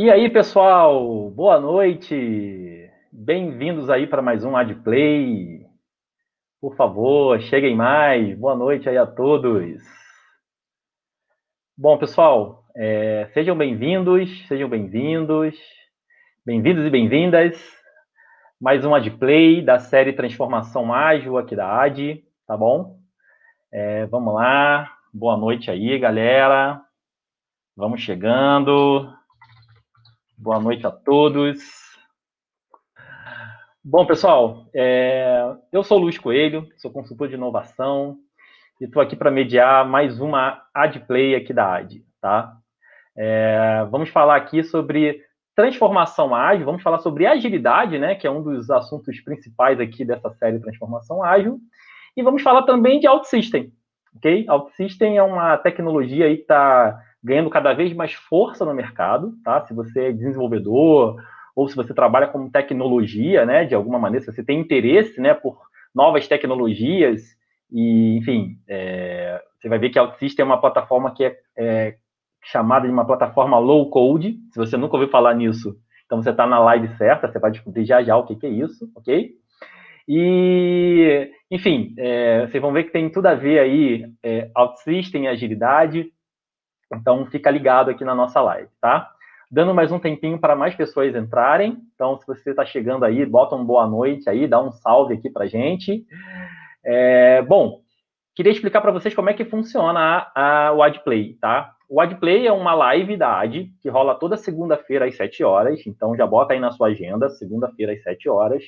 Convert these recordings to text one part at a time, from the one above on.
E aí, pessoal, boa noite. Bem-vindos aí para mais um Adplay. Por favor, cheguem mais. Boa noite aí a todos. Bom, pessoal, é, sejam bem-vindos, sejam bem-vindos, bem-vindos e bem-vindas. Mais um Adplay da série Transformação Ágil aqui da AD, tá bom? É, vamos lá. Boa noite aí, galera. Vamos chegando. Boa noite a todos. Bom, pessoal, é, eu sou Luiz Coelho, sou consultor de inovação e estou aqui para mediar mais uma AdPlay aqui da AD, tá? É, vamos falar aqui sobre transformação ágil, vamos falar sobre agilidade, né, que é um dos assuntos principais aqui dessa série Transformação Ágil, e vamos falar também de OutSystem, ok? OutSystem é uma tecnologia aí que está ganhando cada vez mais força no mercado, tá? Se você é desenvolvedor ou se você trabalha com tecnologia, né, de alguma maneira, se você tem interesse, né, por novas tecnologias e, enfim, é, você vai ver que a OutSystem é uma plataforma que é, é, chamada de uma plataforma low code. Se você nunca ouviu falar nisso, então você está na live certa, você vai descobrir já já o que, que é isso, ok? E, enfim, é, vocês vão ver que tem tudo a ver aí, é, OutSystem e agilidade. Então, fica ligado aqui na nossa live, tá? Dando mais um tempinho para mais pessoas entrarem. Então, se você está chegando aí, bota um boa noite aí, dá um salve aqui para gente. É, bom, queria explicar para vocês como é que funciona a, a, o AdPlay, tá? O AdPlay é uma live da Ad, que rola toda segunda-feira às 7 horas. Então, já bota aí na sua agenda, segunda-feira às 7 horas.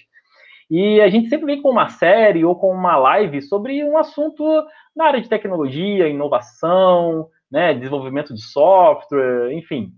E a gente sempre vem com uma série ou com uma live sobre um assunto na área de tecnologia, inovação, né, desenvolvimento de software, enfim,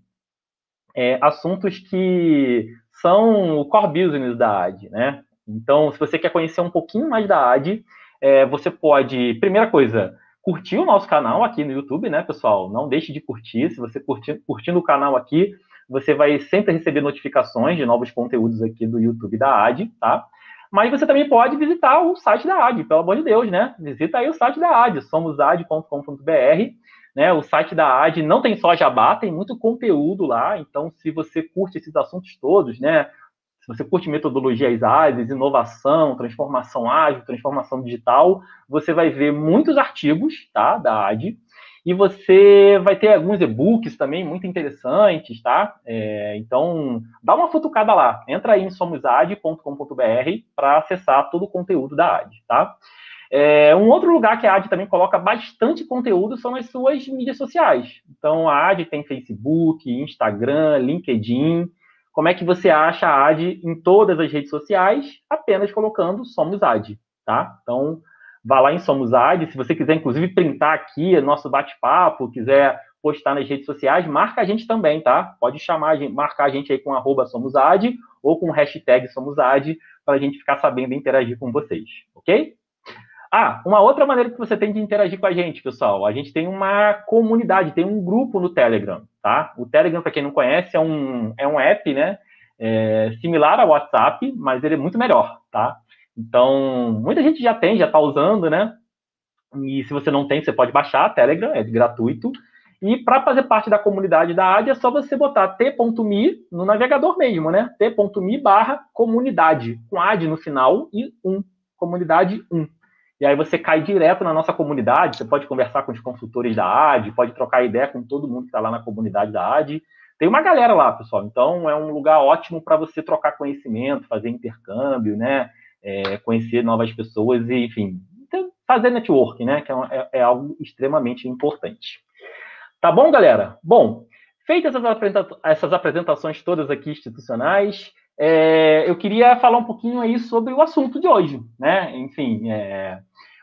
é, assuntos que são o core business da AD, né? Então, se você quer conhecer um pouquinho mais da AD, é, você pode, primeira coisa, curtir o nosso canal aqui no YouTube, né, pessoal? Não deixe de curtir. Se você curtir, curtindo o canal aqui, você vai sempre receber notificações de novos conteúdos aqui do YouTube da AD, tá? Mas você também pode visitar o site da AD, pelo amor de Deus, né? Visita aí o site da AD, somosad.com.br né, o site da AD não tem só jabá, tem muito conteúdo lá. Então, se você curte esses assuntos todos, né, se você curte metodologias ágeis, inovação, transformação ágil, transformação digital, você vai ver muitos artigos tá, da AD. E você vai ter alguns e-books também muito interessantes, tá? É, então, dá uma futucada lá. Entra aí em somosad.com.br para acessar todo o conteúdo da AD, tá? É, um outro lugar que a AD também coloca bastante conteúdo são as suas mídias sociais. Então, a AD tem Facebook, Instagram, LinkedIn. Como é que você acha a AD em todas as redes sociais? Apenas colocando Somos AD, tá? Então, vá lá em Somos AD. Se você quiser, inclusive, printar aqui nosso bate-papo, quiser postar nas redes sociais, marca a gente também, tá? Pode chamar, marcar a gente aí com arroba SomosAd ou com hashtag SomosAd para a gente ficar sabendo e interagir com vocês, ok? Ah, uma outra maneira que você tem de interagir com a gente, pessoal, a gente tem uma comunidade, tem um grupo no Telegram, tá? O Telegram, para quem não conhece, é um, é um app, né? É, similar ao WhatsApp, mas ele é muito melhor, tá? Então, muita gente já tem, já está usando, né? E se você não tem, você pode baixar Telegram, é gratuito. E para fazer parte da comunidade da AD, é só você botar t.me no navegador mesmo, né? t.me barra comunidade, com AD no final e 1, comunidade 1. E aí você cai direto na nossa comunidade, você pode conversar com os consultores da AD, pode trocar ideia com todo mundo que está lá na comunidade da AD. Tem uma galera lá, pessoal. Então é um lugar ótimo para você trocar conhecimento, fazer intercâmbio, né? É, conhecer novas pessoas e, enfim, fazer network, né? Que é, é, é algo extremamente importante. Tá bom, galera? Bom, feitas essas apresentações todas aqui institucionais, é, eu queria falar um pouquinho aí sobre o assunto de hoje, né? Enfim, é,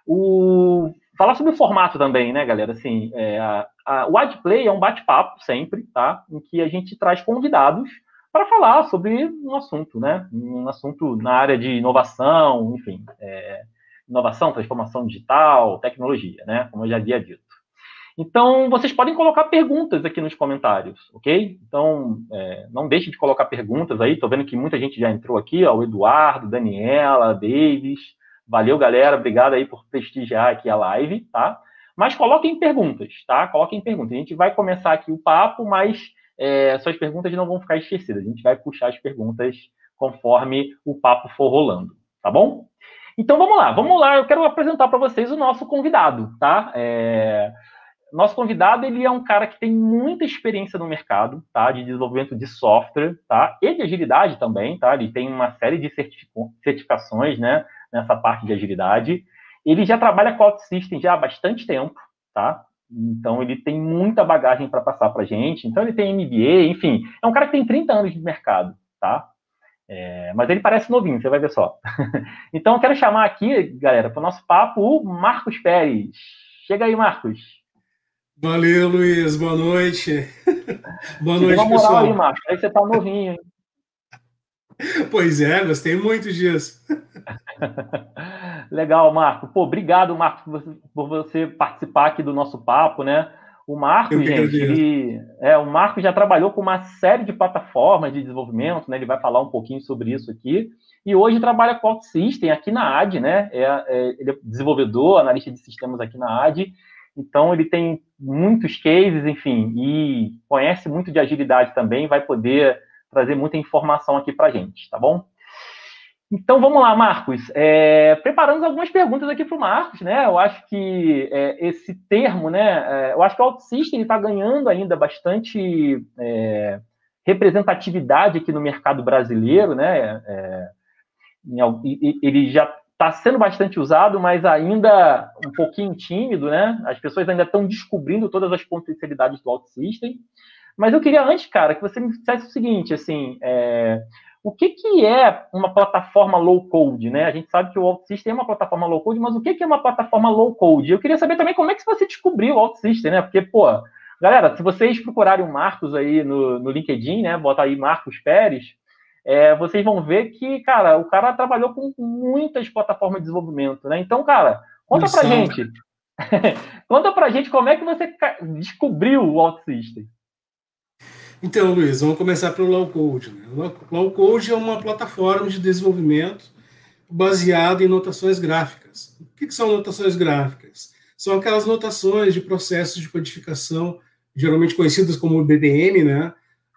o, falar sobre o formato também, né, galera? Assim, é, a, a, o AdPlay é um bate-papo sempre, tá? Em que a gente traz convidados para falar sobre um assunto, né? Um assunto na área de inovação, enfim, é, inovação, transformação digital, tecnologia, né? Como eu já havia dito. Então, vocês podem colocar perguntas aqui nos comentários, ok? Então, é, não deixe de colocar perguntas aí. Estou vendo que muita gente já entrou aqui, ó, o Eduardo, Daniela, Davis, Valeu, galera. Obrigado aí por prestigiar aqui a live, tá? Mas coloquem perguntas, tá? Coloquem perguntas. A gente vai começar aqui o papo, mas é, suas perguntas não vão ficar esquecidas. A gente vai puxar as perguntas conforme o papo for rolando, tá bom? Então vamos lá, vamos lá. Eu quero apresentar para vocês o nosso convidado, tá? É... Nosso convidado ele é um cara que tem muita experiência no mercado, tá? De desenvolvimento de software, tá? E de agilidade também, tá? Ele tem uma série de certificações, né? Nessa parte de agilidade. Ele já trabalha com OutSystem já há bastante tempo, tá? Então ele tem muita bagagem para passar para gente. Então ele tem MBA, enfim, é um cara que tem 30 anos de mercado, tá? É, mas ele parece novinho, você vai ver só. então eu quero chamar aqui, galera, para o nosso papo, o Marcos Pérez. Chega aí, Marcos. Valeu, Luiz. Boa noite. Boa noite, pessoal. Aí, Marcos. Aí você tá novinho, hein? Pois é, gostei muito disso. Legal, Marco. Pô, obrigado, Marco, por você participar aqui do nosso papo, né? O Marco, gente, ele, é, o Marco já trabalhou com uma série de plataformas de desenvolvimento, né? Ele vai falar um pouquinho sobre isso aqui. E hoje trabalha com OutSystem aqui na AD, né? É, é, ele é desenvolvedor, analista de sistemas aqui na AD. Então ele tem muitos cases, enfim, e conhece muito de agilidade também, vai poder trazer muita informação aqui para a gente, tá bom? Então vamos lá, Marcos. É, preparamos algumas perguntas aqui para o Marcos, né? Eu acho que é, esse termo, né? É, eu acho que o OutSystem está ganhando ainda bastante é, representatividade aqui no mercado brasileiro, né? É, ele já está sendo bastante usado, mas ainda um pouquinho tímido, né? As pessoas ainda estão descobrindo todas as potencialidades do OutSystem. Mas eu queria antes, cara, que você me dissesse o seguinte, assim, é, o que, que é uma plataforma low code, né? A gente sabe que o OutSystem é uma plataforma low code, mas o que, que é uma plataforma low code? Eu queria saber também como é que você descobriu o OutSystem, né? Porque, pô, galera, se vocês procurarem o Marcos aí no, no LinkedIn, né? Bota aí Marcos Pérez, é, vocês vão ver que, cara, o cara trabalhou com muitas plataformas de desenvolvimento, né? Então, cara, conta Isso. pra gente. conta pra gente como é que você descobriu o OutSystem. Então, Luiz, vamos começar pelo Low Code. Né? Low Code é uma plataforma de desenvolvimento baseada em notações gráficas. O que, que são notações gráficas? São aquelas notações de processos de codificação, geralmente conhecidas como BPM, né?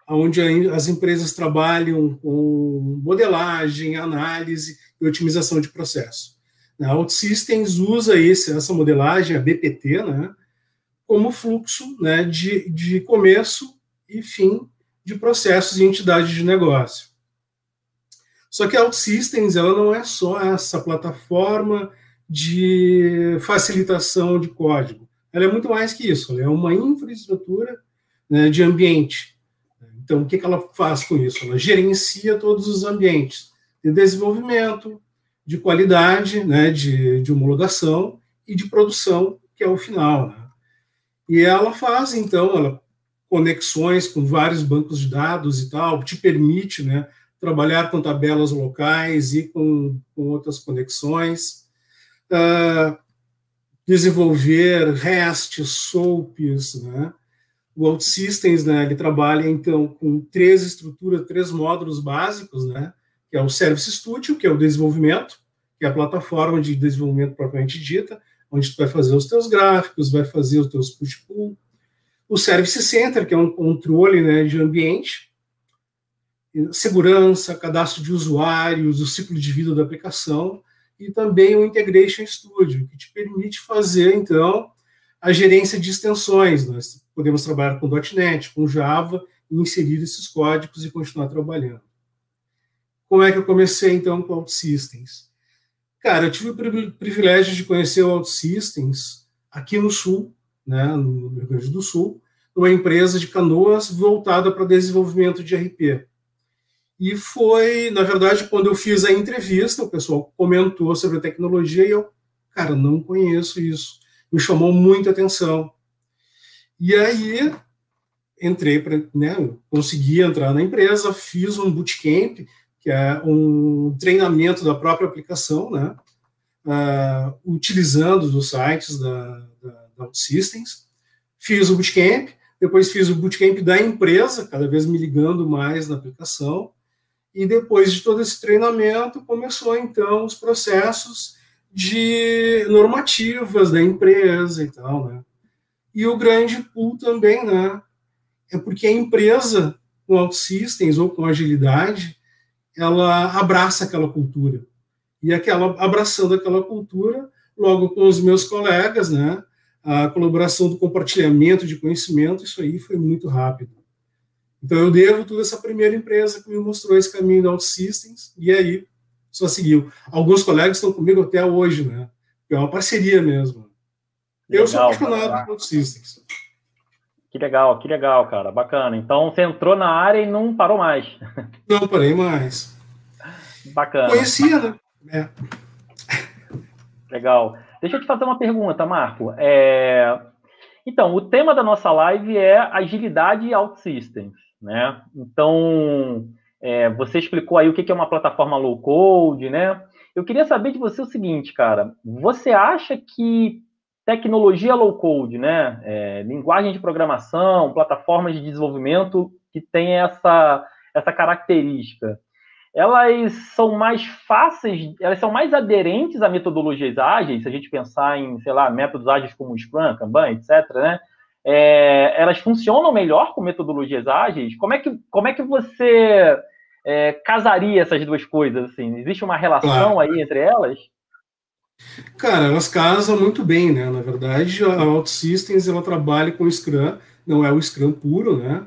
onde as empresas trabalham com modelagem, análise e otimização de processo. A OutSystems usa esse, essa modelagem, a BPT, né, como fluxo né, de, de começo e fim de processos e entidades de negócio. Só que a OutSystems ela não é só essa plataforma de facilitação de código. Ela é muito mais que isso. Ela é uma infraestrutura né, de ambiente. Então, o que, que ela faz com isso? Ela gerencia todos os ambientes de desenvolvimento, de qualidade, né, de, de homologação e de produção, que é o final. Né? E ela faz, então, ela conexões com vários bancos de dados e tal, te permite né, trabalhar com tabelas locais e com, com outras conexões, uh, desenvolver REST, SOAPs, né? O OutSystems, né, ele trabalha, então, com três estruturas, três módulos básicos, né, que é o Service Studio, que é o desenvolvimento, que é a plataforma de desenvolvimento propriamente dita, onde tu vai fazer os teus gráficos, vai fazer os teus push-pull, o Service Center, que é um controle né, de ambiente, segurança, cadastro de usuários, o ciclo de vida da aplicação, e também o Integration Studio, que te permite fazer, então, a gerência de extensões. Nós podemos trabalhar com .NET, com Java, e inserir esses códigos e continuar trabalhando. Como é que eu comecei, então, com OutSystems? Cara, eu tive o privilégio de conhecer o OutSystems aqui no Sul, né, no Rio Grande do Sul, uma empresa de canoas voltada para desenvolvimento de RP. E foi, na verdade, quando eu fiz a entrevista, o pessoal comentou sobre a tecnologia e eu, cara, não conheço isso. Me chamou muita atenção. E aí entrei para, né, consegui entrar na empresa, fiz um bootcamp, que é um treinamento da própria aplicação, né, uh, utilizando os sites da, da, da OutSystems. Fiz o bootcamp, depois fiz o bootcamp da empresa, cada vez me ligando mais na aplicação. E depois de todo esse treinamento, começou então os processos de normativas da empresa e tal, né? E o grande pool também, né? é porque a empresa com OutSystems ou com agilidade, ela abraça aquela cultura. E aquela abraçando aquela cultura, logo com os meus colegas, né, a colaboração do compartilhamento de conhecimento, isso aí foi muito rápido. Então eu devo tudo essa primeira empresa que me mostrou esse caminho da OutSystems, e aí só seguiu. Alguns colegas estão comigo até hoje, né? É uma parceria mesmo. Eu sou apaixonado por OutSystems. Que legal, que legal, cara. Bacana. Então você entrou na área e não parou mais. Não parei mais. Bacana. Conhecia, né? É. Legal. Deixa eu te fazer uma pergunta, Marco. É... Então, o tema da nossa live é agilidade e OutSystems, né? Então, é, você explicou aí o que é uma plataforma low code, né? Eu queria saber de você o seguinte, cara. Você acha que tecnologia low code, né? É, linguagem de programação, plataformas de desenvolvimento que tem essa, essa característica. Elas são mais fáceis, elas são mais aderentes a metodologias ágeis, se a gente pensar em, sei lá, métodos ágeis como Scrum, Kanban, etc., né? É, elas funcionam melhor com metodologias ágeis? Como é que, como é que você é, casaria essas duas coisas? Assim? Existe uma relação claro. aí entre elas? Cara, elas casam muito bem, né? Na verdade, a OutSystems ela trabalha com o Scrum, não é o Scrum puro, né?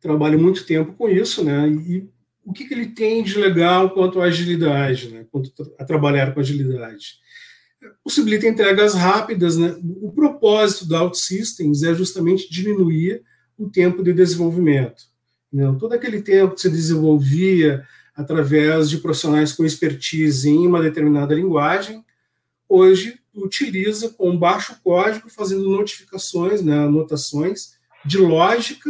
Trabalha muito tempo com isso, né? E o que, que ele tem de legal quanto à agilidade, né? Quanto a trabalhar com agilidade? Possibilita entregas rápidas, né? O propósito da OutSystems é justamente diminuir o tempo de desenvolvimento. Né? Todo aquele tempo que se desenvolvia através de profissionais com expertise em uma determinada linguagem, hoje utiliza com baixo código, fazendo notificações, né, anotações de lógica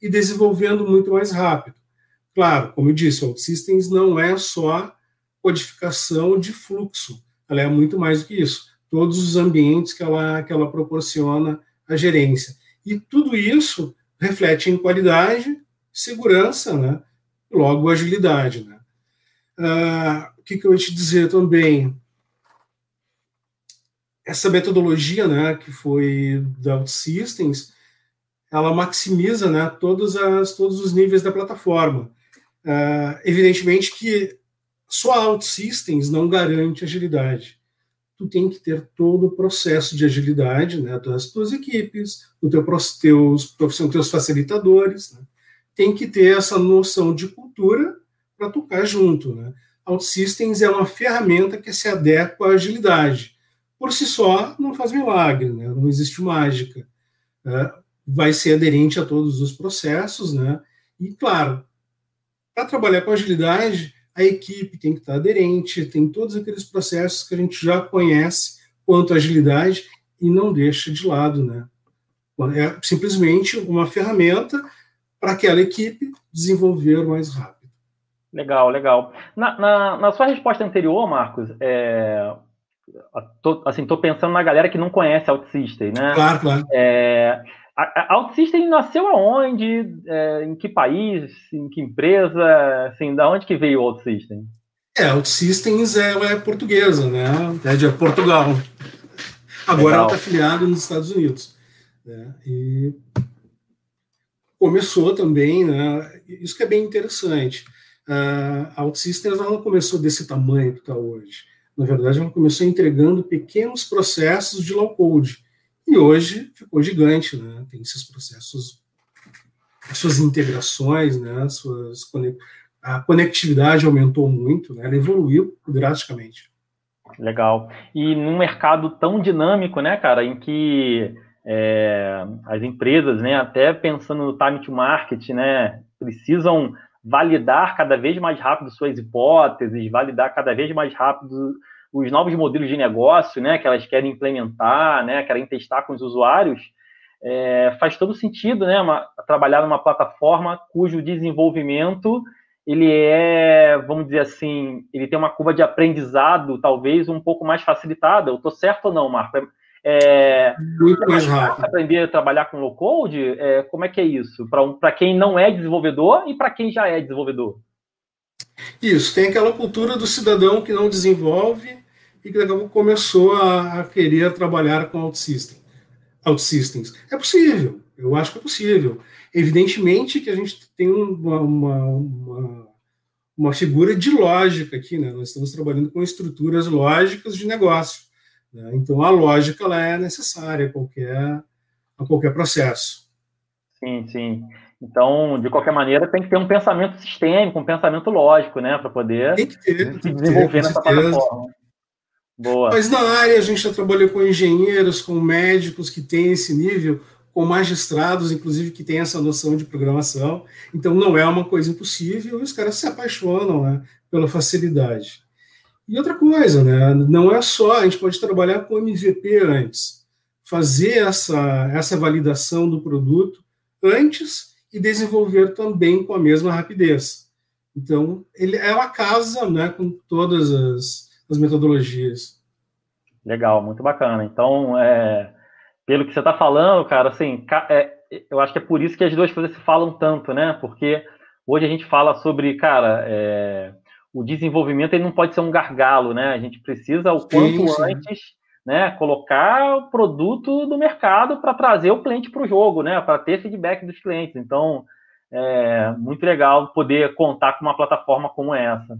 e desenvolvendo muito mais rápido. Claro, como eu disse, o OutSystems não é só codificação de fluxo, ela é muito mais do que isso. Todos os ambientes que ela, que ela proporciona à gerência. E tudo isso reflete em qualidade, segurança, né? logo agilidade. Né? Ah, o que, que eu ia te dizer também? essa metodologia, né, que foi da OutSystems, ela maximiza, né, todos, as, todos os níveis da plataforma. Uh, evidentemente que só OutSystems não garante agilidade. Tu tem que ter todo o processo de agilidade, né, das tuas equipes, do teu, teus, profissionais, teus facilitadores, né, tem que ter essa noção de cultura para tocar junto, né. OutSystems é uma ferramenta que se adequa à agilidade por si só não faz milagre, né? não existe mágica. É, vai ser aderente a todos os processos, né? E claro, para trabalhar com agilidade, a equipe tem que estar aderente, tem todos aqueles processos que a gente já conhece quanto à agilidade e não deixa de lado, né? É simplesmente uma ferramenta para aquela equipe desenvolver mais rápido. Legal, legal. Na, na, na sua resposta anterior, Marcos, é, tô, assim, tô pensando na galera que não conhece OutSystem, né? Claro, claro. É, a, a OutSystem nasceu aonde? É, em que país? Em que empresa? Assim, da onde que veio o OutSystem? É, OutSystems é, é portuguesa, né? É de Portugal. Agora Legal. ela está afiliada nos Estados Unidos. Né? E começou também, né? Isso que é bem interessante. A OutSystems não começou desse tamanho que está hoje. Na verdade, ela começou entregando pequenos processos de low code. E hoje ficou gigante, né? Tem esses processos, suas integrações, né? Suas a conectividade aumentou muito, né? Ela evoluiu drasticamente. Legal. E num mercado tão dinâmico, né, cara, em que é, as empresas, né, até pensando no time to market, né, precisam validar cada vez mais rápido suas hipóteses, validar cada vez mais rápido os novos modelos de negócio, né, que elas querem implementar, né, querem testar com os usuários, é, faz todo sentido, né, uma, trabalhar numa plataforma cujo desenvolvimento ele é, vamos dizer assim, ele tem uma curva de aprendizado talvez um pouco mais facilitada. Eu estou certo ou não, Marco? É, Muito mais rápido. Aprender a trabalhar com low code, é, como é que é isso? Para um, quem não é desenvolvedor e para quem já é desenvolvedor? Isso, tem aquela cultura do cidadão que não desenvolve e que daqui a pouco começou a, a querer trabalhar com OutSystem, OutSystems. É possível, Eu acho que é possível. Evidentemente que a gente tem uma, uma, uma, uma figura de lógica aqui, né? Nós estamos trabalhando com estruturas lógicas de negócio. Né? Então, a lógica ela é necessária a qualquer, a qualquer processo. Sim, sim. Então, de qualquer maneira, tem que ter um pensamento sistêmico, um pensamento lógico, né, para poder ter, se desenvolver nessa plataforma. Boa. Mas na área a gente já trabalhou com engenheiros, com médicos que têm esse nível, com magistrados, inclusive, que têm essa noção de programação. Então, não é uma coisa impossível e os caras se apaixonam né, pela facilidade. E outra coisa, né, não é só, a gente pode trabalhar com MVP antes, fazer essa, essa validação do produto antes e desenvolver também com a mesma rapidez. Então, ele é uma casa né, com todas as, as metodologias. Legal, muito bacana. Então, é, pelo que você está falando, cara, assim, é, eu acho que é por isso que as duas coisas se falam tanto, né? Porque hoje a gente fala sobre, cara, é, o desenvolvimento ele não pode ser um gargalo, né? A gente precisa o quanto sim, sim. antes né, colocar o produto do mercado para trazer o cliente para o jogo, né, para ter feedback dos clientes. Então, é muito legal poder contar com uma plataforma como essa.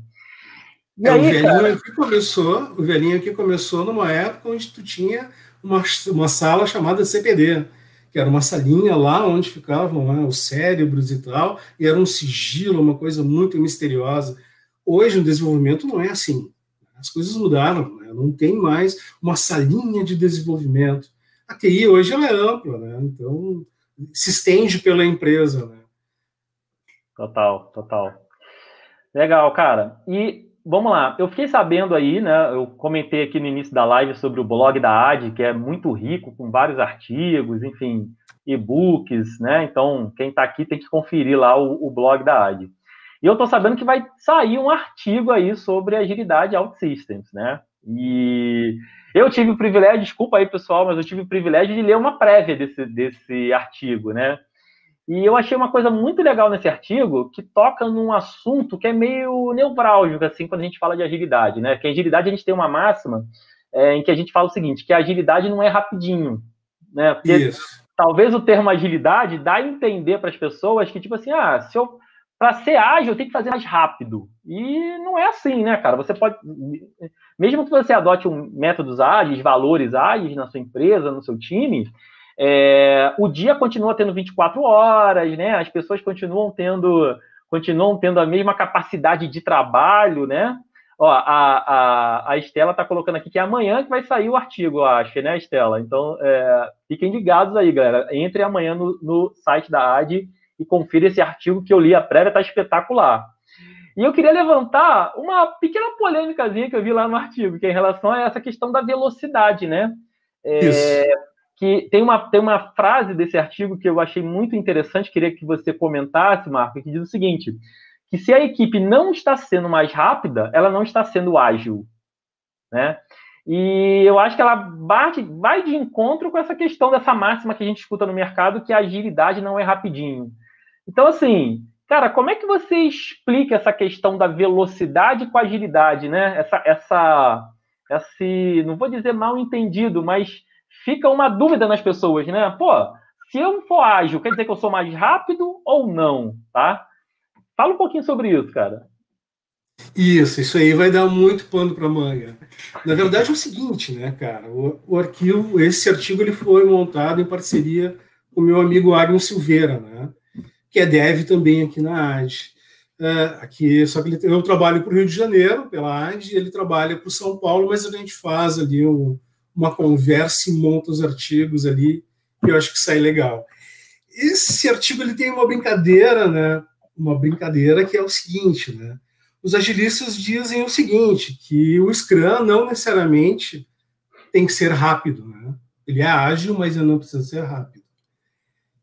E é, aí, o velhinho cara... aqui começou, o velhinho aqui começou numa época onde tu tinha uma, uma sala chamada CPD, que era uma salinha lá onde ficavam né, os cérebros e tal, e era um sigilo, uma coisa muito misteriosa. Hoje o desenvolvimento não é assim. As coisas mudaram, né? não tem mais uma salinha de desenvolvimento. A TI hoje ela é ampla, né? então se estende pela empresa. Né? Total, total. Legal, cara. E vamos lá, eu fiquei sabendo aí, né? Eu comentei aqui no início da live sobre o blog da AD, que é muito rico, com vários artigos, enfim, e-books, né? Então, quem está aqui tem que conferir lá o, o blog da AD. E eu estou sabendo que vai sair um artigo aí sobre agilidade OutSystems, né? E eu tive o privilégio, desculpa aí pessoal, mas eu tive o privilégio de ler uma prévia desse, desse artigo, né? E eu achei uma coisa muito legal nesse artigo que toca num assunto que é meio neurálgico, assim, quando a gente fala de agilidade, né? Que a agilidade a gente tem uma máxima é, em que a gente fala o seguinte, que a agilidade não é rapidinho, né? Porque Isso. talvez o termo agilidade dá a entender para as pessoas que, tipo assim, ah, se eu para ser ágil, tem que fazer mais rápido. E não é assim, né, cara? Você pode. Mesmo que você adote um métodos ágeis, valores ágeis na sua empresa, no seu time, é, o dia continua tendo 24 horas, né? As pessoas continuam tendo, continuam tendo a mesma capacidade de trabalho, né? Ó, a, a, a Estela está colocando aqui que é amanhã que vai sair o artigo, eu acho, né, Estela? Então, é, fiquem ligados aí, galera. Entre amanhã no, no site da AD e confira esse artigo que eu li a prévia, está espetacular. E eu queria levantar uma pequena polêmicazinha que eu vi lá no artigo, que é em relação a essa questão da velocidade, né? É, que tem uma, tem uma frase desse artigo que eu achei muito interessante, queria que você comentasse, Marco, que diz o seguinte: que se a equipe não está sendo mais rápida, ela não está sendo ágil, né? E eu acho que ela bate, vai de encontro com essa questão dessa máxima que a gente escuta no mercado, que a agilidade não é rapidinho. Então, assim, cara, como é que você explica essa questão da velocidade com agilidade, né? Essa, essa, esse, não vou dizer mal entendido, mas fica uma dúvida nas pessoas, né? Pô, se eu for ágil, quer dizer que eu sou mais rápido ou não, tá? Fala um pouquinho sobre isso, cara. Isso, isso aí vai dar muito pano para manga. Na verdade é o seguinte, né, cara? O, o, arquivo, esse artigo ele foi montado em parceria com meu amigo Agnes Silveira, né? que é dev também aqui na AD. É, aqui, só que ele, eu trabalho para o Rio de Janeiro, pela AD, ele trabalha para o São Paulo, mas a gente faz ali um, uma conversa e monta os artigos ali, que eu acho que sai legal. Esse artigo ele tem uma brincadeira, né? Uma brincadeira que é o seguinte, né? Os agilistas dizem o seguinte, que o Scrum não necessariamente tem que ser rápido, né? Ele é ágil, mas ele não precisa ser rápido.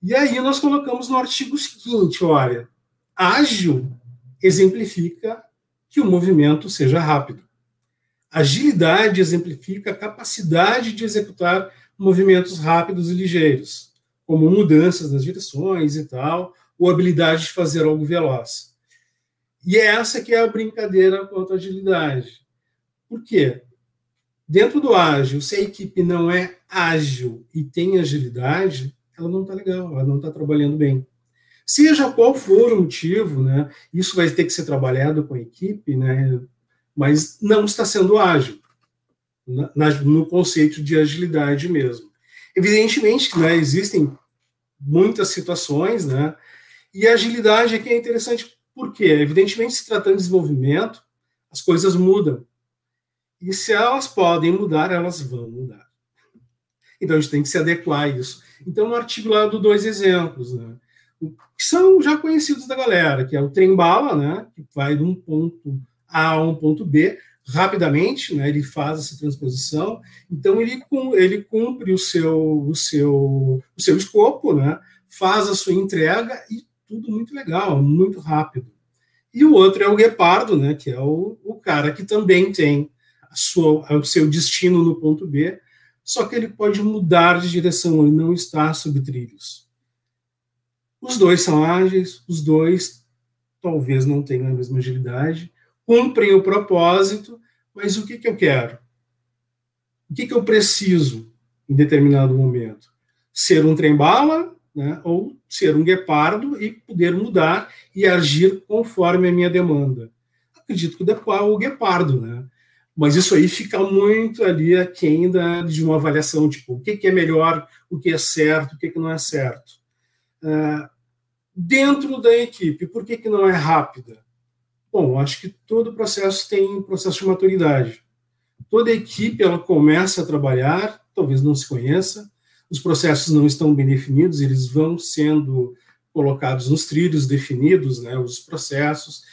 E aí nós colocamos no artigo seguinte, olha, ágil exemplifica que o movimento seja rápido. Agilidade exemplifica a capacidade de executar movimentos rápidos e ligeiros, como mudanças nas direções e tal, ou habilidade de fazer algo veloz. E é essa que é a brincadeira quanto à agilidade. Por quê? Dentro do ágil, se a equipe não é ágil e tem agilidade, ela não está legal, ela não está trabalhando bem. Seja qual for o motivo, né, isso vai ter que ser trabalhado com a equipe, né, mas não está sendo ágil na, no conceito de agilidade mesmo. Evidentemente, né, existem muitas situações, né, e a agilidade aqui é interessante porque, evidentemente, se tratando de desenvolvimento, as coisas mudam. E se elas podem mudar, elas vão mudar. Então a gente tem que se adequar a isso. Então, no artigo lá do dois exemplos, né, que são já conhecidos da galera, que é o trem-bala, né, que vai de um ponto A a um ponto B, rapidamente, né, ele faz essa transposição, então ele, ele cumpre o seu, o seu, o seu escopo, né, faz a sua entrega e tudo muito legal, muito rápido. E o outro é o guepardo, né, que é o, o cara que também tem a sua, o seu destino no ponto B, só que ele pode mudar de direção, ele não está sob trilhos. Os dois são ágeis, os dois talvez não tenham a mesma agilidade, cumprem o propósito, mas o que, que eu quero? O que, que eu preciso em determinado momento? Ser um trem-bala né, ou ser um guepardo e poder mudar e agir conforme a minha demanda? Acredito que o guepardo, né? Mas isso aí fica muito ali aquém da, de uma avaliação, tipo, o que, que é melhor, o que é certo, o que, que não é certo. Uh, dentro da equipe, por que, que não é rápida? Bom, acho que todo processo tem um processo de maturidade. Toda equipe ela começa a trabalhar, talvez não se conheça, os processos não estão bem definidos, eles vão sendo colocados nos trilhos definidos, né, os processos.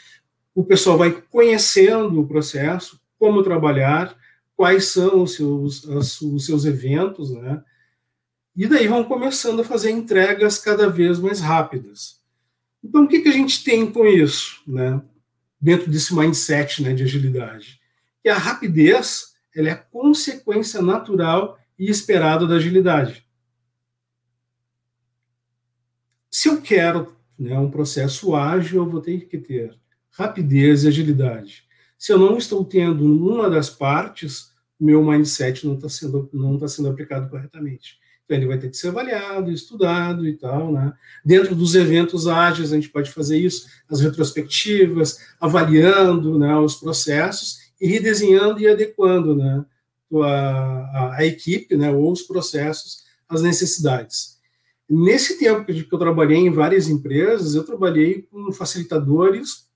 O pessoal vai conhecendo o processo, como trabalhar, quais são os seus, os seus eventos, né? E daí vão começando a fazer entregas cada vez mais rápidas. Então, o que, que a gente tem com isso, né? Dentro desse mindset né, de agilidade? Que a rapidez ela é consequência natural e esperada da agilidade. Se eu quero né, um processo ágil, eu vou ter que ter rapidez e agilidade. Se eu não estou tendo uma das partes, meu mindset não está sendo, tá sendo aplicado corretamente. Ele vai ter que ser avaliado, estudado e tal, né? Dentro dos eventos ágeis, a gente pode fazer isso, as retrospectivas, avaliando né, os processos e redesenhando e adequando né, a, a, a equipe né, ou os processos às necessidades. Nesse tempo que eu trabalhei em várias empresas, eu trabalhei com facilitadores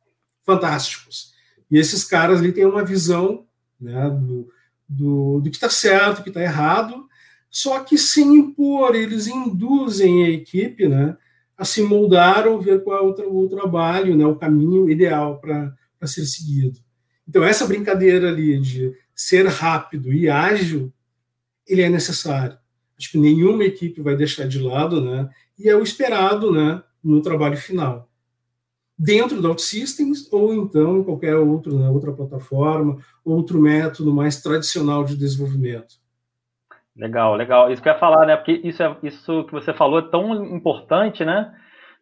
fantásticos e esses caras ali têm uma visão né, do, do, do que está certo, do que está errado, só que sem impor, eles induzem a equipe né, a se moldar ou ver qual é o, trabalho, né, o caminho ideal para ser seguido. Então, essa brincadeira ali de ser rápido e ágil, ele é necessário. Acho que nenhuma equipe vai deixar de lado, né? E é o esperado, né, no trabalho final dentro da OutSystems ou então em qualquer outro, né, outra plataforma, outro método mais tradicional de desenvolvimento. Legal, legal. Isso que eu ia falar, né? Porque isso, é, isso que você falou é tão importante, né?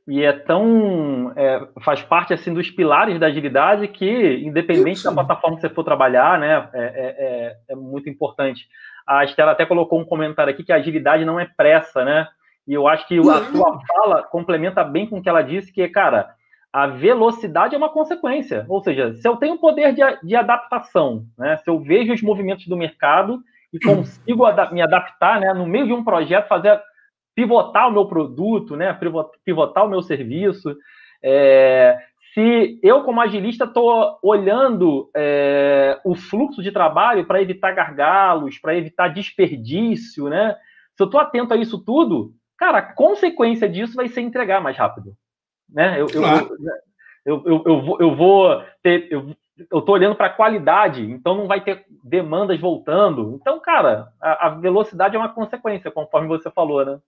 E é tão. É, faz parte assim dos pilares da agilidade que, independente isso. da plataforma que você for trabalhar, né? É, é, é, é muito importante. A Estela até colocou um comentário aqui que a agilidade não é pressa, né? E eu acho que a sua fala complementa bem com o que ela disse, que, cara, a velocidade é uma consequência. Ou seja, se eu tenho poder de, de adaptação, né, se eu vejo os movimentos do mercado e consigo me adaptar né, no meio de um projeto, fazer pivotar o meu produto, né, pivotar o meu serviço. É, se eu, como agilista, estou olhando é, o fluxo de trabalho para evitar gargalos, para evitar desperdício, né? Se eu estou atento a isso tudo, cara, a consequência disso vai ser entregar mais rápido. Né? Eu, claro. eu, eu, eu, vou, eu vou ter. Eu, eu tô olhando para a qualidade, então não vai ter demandas voltando. Então, cara, a, a, velocidade é uma consequência, conforme você falou, né?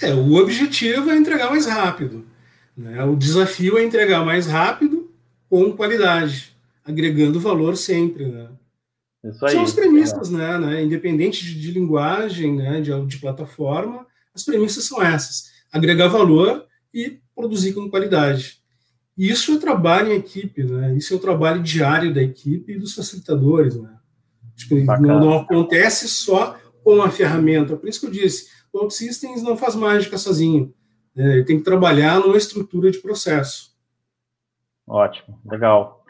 É, o objetivo é entregar mais rápido. Né? O desafio é entregar mais rápido com qualidade, agregando valor sempre, né? Isso aí, São as premissas, é. né, né? Independente de, de linguagem, né, de, de plataforma, as premissas são essas: agregar valor e produzir com qualidade. E isso é trabalho em equipe, né? Isso é o trabalho diário da equipe e dos facilitadores, né? Não, não, acontece só com a ferramenta. Por isso que eu disse, O OutSystems não faz mágica sozinho. Né? Ele tem que trabalhar numa estrutura de processo. Ótimo, legal.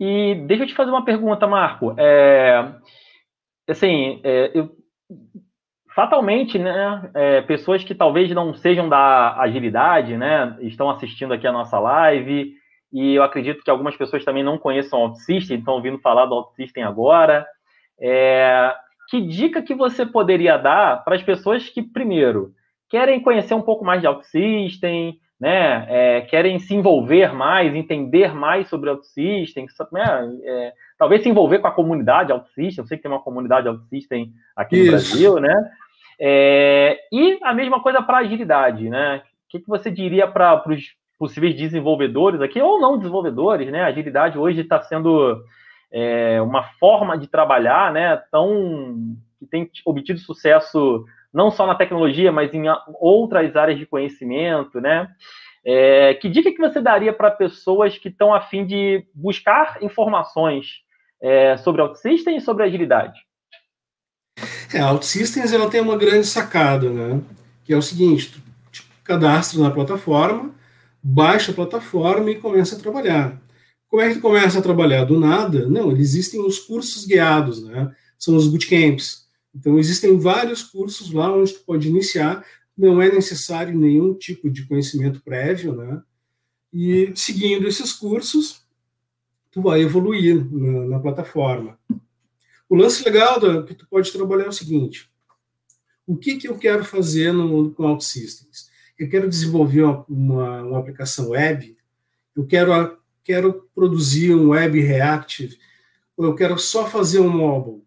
E deixa eu te fazer uma pergunta, Marco. É, assim, é, eu, fatalmente, né, é, pessoas que talvez não sejam da agilidade, né, estão assistindo aqui a nossa live, e eu acredito que algumas pessoas também não conheçam o OutSystem, estão ouvindo falar do OutSystem agora. É, que dica que você poderia dar para as pessoas que, primeiro, querem conhecer um pouco mais de OutSystem, né, é, querem se envolver mais, entender mais sobre OutSystem, né, é, talvez se envolver com a comunidade OutSystem, eu sei que tem uma comunidade OutSystem aqui Isso. no Brasil, né, é, e a mesma coisa para agilidade, né, o que, que você diria para os possíveis desenvolvedores aqui, ou não desenvolvedores, né, agilidade hoje está sendo é, uma forma de trabalhar, né, tão que tem obtido sucesso não só na tecnologia, mas em outras áreas de conhecimento, né? É, que dica que você daria para pessoas que estão a fim de buscar informações é, sobre OutSystems e sobre agilidade? É, a OutSystems ela tem uma grande sacada, né? Que é o seguinte, tu te cadastra na plataforma, baixa a plataforma e começa a trabalhar. Como é que tu começa a trabalhar? Do nada? Não, existem os cursos guiados, né? São os bootcamps. Então, existem vários cursos lá onde tu pode iniciar, não é necessário nenhum tipo de conhecimento prévio, né? E seguindo esses cursos, tu vai evoluir na, na plataforma. O lance legal da, que tu pode trabalhar é o seguinte: o que, que eu quero fazer no, com OutSystems? Eu quero desenvolver uma, uma, uma aplicação web, eu quero, quero produzir um web reactive, ou eu quero só fazer um mobile?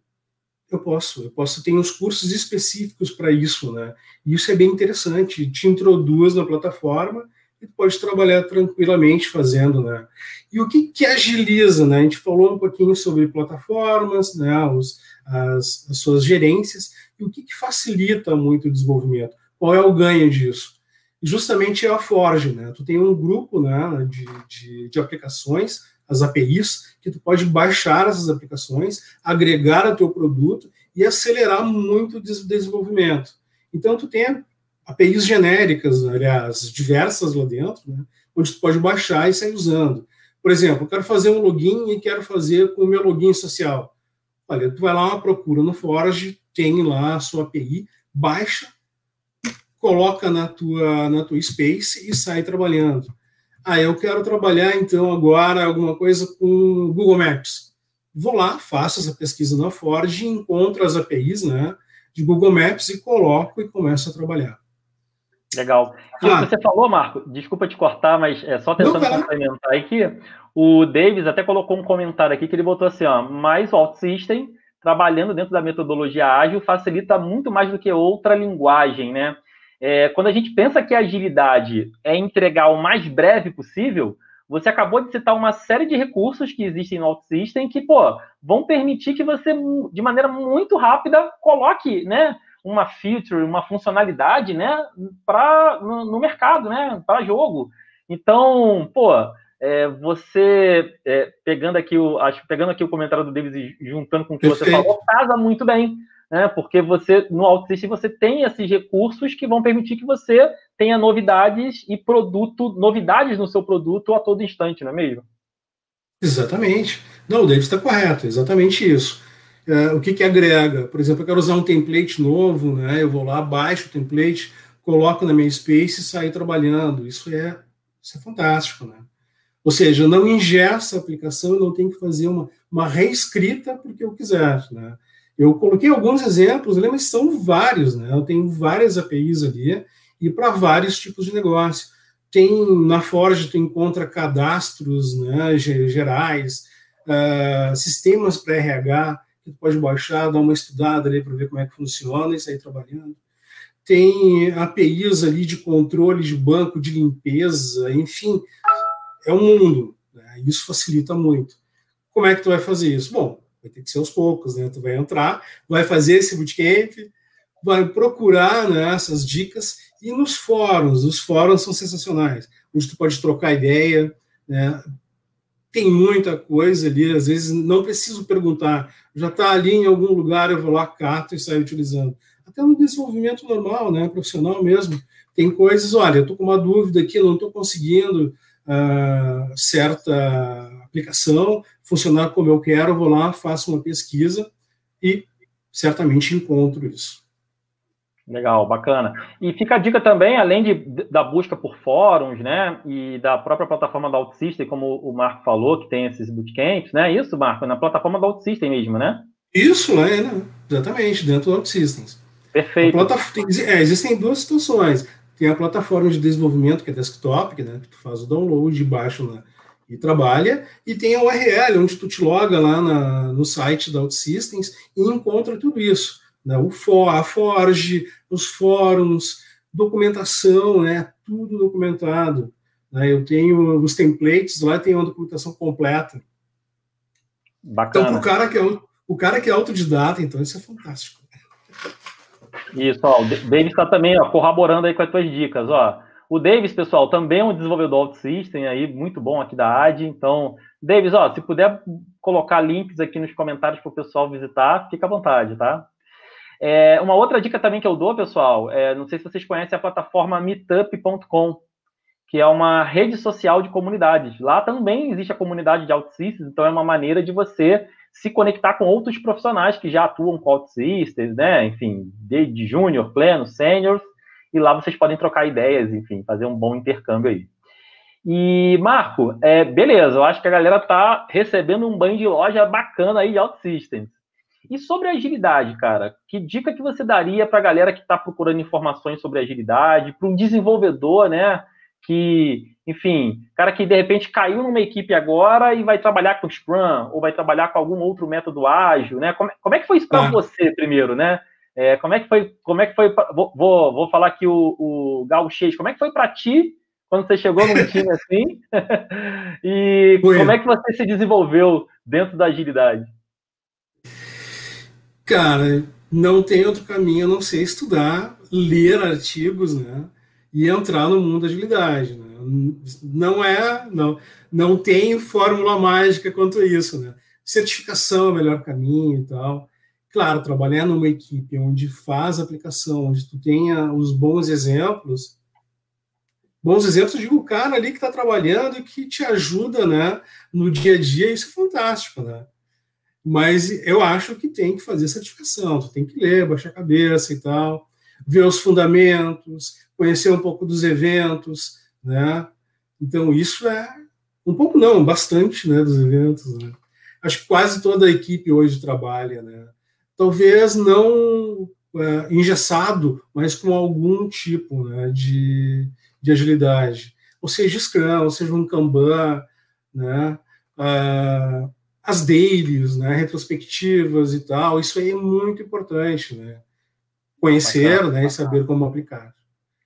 Eu posso, eu posso. Ter uns cursos específicos para isso, né? E isso é bem interessante, te introduz na plataforma e pode trabalhar tranquilamente fazendo, né? E o que, que agiliza, né? A gente falou um pouquinho sobre plataformas, né? Os, as, as suas gerências e o que, que facilita muito o desenvolvimento. Qual é o ganho disso? justamente é a Forge, né? Tu tem um grupo, né, de, de, de aplicações as APIs, que tu pode baixar essas aplicações, agregar ao teu produto e acelerar muito o desenvolvimento. Então, tu tem APIs genéricas, aliás, diversas lá dentro, né, onde tu pode baixar e sair usando. Por exemplo, eu quero fazer um login e quero fazer com o meu login social. Olha, tu vai lá, procura no Forge, tem lá a sua API, baixa, coloca na tua, na tua space e sai trabalhando. Ah, eu quero trabalhar então agora alguma coisa com Google Maps. Vou lá, faço essa pesquisa na Ford, encontro as APIs né, de Google Maps e coloco e começo a trabalhar. Legal. E ah, você falou, Marco, desculpa te cortar, mas é só tentando complementar aqui. O Davis até colocou um comentário aqui que ele botou assim: ó, mas o OutSystem, trabalhando dentro da metodologia ágil, facilita muito mais do que outra linguagem, né? É, quando a gente pensa que a agilidade é entregar o mais breve possível, você acabou de citar uma série de recursos que existem no OutSystem que, pô, vão permitir que você, de maneira muito rápida, coloque, né, uma feature, uma funcionalidade, né, para no, no, mercado, né, para jogo. Então, pô, é, você é, pegando aqui o, acho, pegando aqui o comentário do Davis e juntando com o que Perfeito. você falou, casa muito bem né? Porque você no OutSystem você tem esses recursos que vão permitir que você tenha novidades e produto, novidades no seu produto a todo instante, não é mesmo? Exatamente. Não, o David está correto, exatamente isso. É, o que, que agrega? Por exemplo, eu quero usar um template novo, né? Eu vou lá, baixo o template, coloco na minha space e saio trabalhando. Isso é, isso é fantástico, né? Ou seja, não ingessa a aplicação, eu não tenho que fazer uma, uma reescrita porque eu quiser, né? Eu coloquei alguns exemplos, né, mas são vários, né? Eu tenho várias APIs ali e para vários tipos de negócio. Tem na Forge tu encontra cadastros né, gerais, uh, sistemas para RH que tu pode baixar, dar uma estudada ali para ver como é que funciona e sair trabalhando. Tem APIs ali de controle de banco, de limpeza, enfim, é um mundo. Né? Isso facilita muito. Como é que tu vai fazer isso? Bom, vai ter que ser aos poucos, né? Tu vai entrar, vai fazer esse bootcamp, vai procurar né, essas dicas e nos fóruns, os fóruns são sensacionais, onde tu pode trocar ideia, né? Tem muita coisa ali, às vezes não preciso perguntar, já está ali em algum lugar, eu vou lá, cato e saio utilizando. até no desenvolvimento normal, né, profissional mesmo. Tem coisas, olha, eu estou com uma dúvida aqui, não estou conseguindo uh, certa aplicação funcionar como eu quero, vou lá, faço uma pesquisa e certamente encontro isso. Legal, bacana. E fica a dica também, além de, da busca por fóruns, né, e da própria plataforma da OutSystem, como o Marco falou, que tem esses bootcamps, né? Isso, Marco, na plataforma da OutSystem mesmo, né? Isso, é, né? exatamente, dentro do OutSystems. Perfeito. É, existem duas situações. Tem a plataforma de desenvolvimento, que é desktop, que, né, que tu faz o download, baixa na, e trabalha, e tem a URL, onde tu te loga lá na, no site da OutSystems e encontra tudo isso. Né? O for, a Forge, os fóruns, documentação, né? tudo documentado. Né? Eu tenho os templates, lá tem uma documentação completa. Bacana. Então, para o cara que é o cara que é autodidata, então isso é fantástico. Isso, ó, o Davis está também ó, corroborando aí com as tuas dicas, ó. O Davis, pessoal, também é um desenvolvedor OutSystem aí, muito bom aqui da AD. Então, Davis, ó, se puder colocar links aqui nos comentários para o pessoal visitar, fica à vontade, tá? É, uma outra dica também que eu dou, pessoal, é, não sei se vocês conhecem a plataforma meetup.com, que é uma rede social de comunidades. Lá também existe a comunidade de OutSystems, então é uma maneira de você se conectar com outros profissionais que já atuam com OutSystems, né? Enfim, de júnior, pleno, sênior, e lá vocês podem trocar ideias, enfim, fazer um bom intercâmbio aí. E, Marco, é, beleza, eu acho que a galera tá recebendo um banho de loja bacana aí de OutSystems. E sobre agilidade, cara, que dica que você daria para a galera que está procurando informações sobre agilidade, para um desenvolvedor, né, que, enfim, cara que de repente caiu numa equipe agora e vai trabalhar com Scrum, ou vai trabalhar com algum outro método ágil, né? Como, como é que foi isso para ah. você primeiro, né? É, como é que foi? Como é que foi? Vou, vou, vou falar aqui o, o Gauchês. Como é que foi para ti quando você chegou num time assim? e foi. como é que você se desenvolveu dentro da agilidade? Cara, não tem outro caminho a não ser estudar, ler artigos, né? E entrar no mundo da agilidade. Né? Não é, não, não tem fórmula mágica quanto isso, né? Certificação é o melhor caminho e tal. Claro, trabalhar numa equipe onde faz aplicação, onde tu tenha os bons exemplos, bons exemplos, digo o cara ali que está trabalhando e que te ajuda né, no dia a dia, isso é fantástico, né? Mas eu acho que tem que fazer certificação, tu tem que ler, baixar a cabeça e tal, ver os fundamentos, conhecer um pouco dos eventos, né? Então isso é um pouco não, bastante, né, dos eventos, né? Acho que quase toda a equipe hoje trabalha, né? talvez não é, engessado, mas com algum tipo né, de, de agilidade. Ou seja, Scrum, ou seja, um Kanban, né, uh, as dailies, né, retrospectivas e tal, isso aí é muito importante, né? Conhecer né, e saber como aplicar.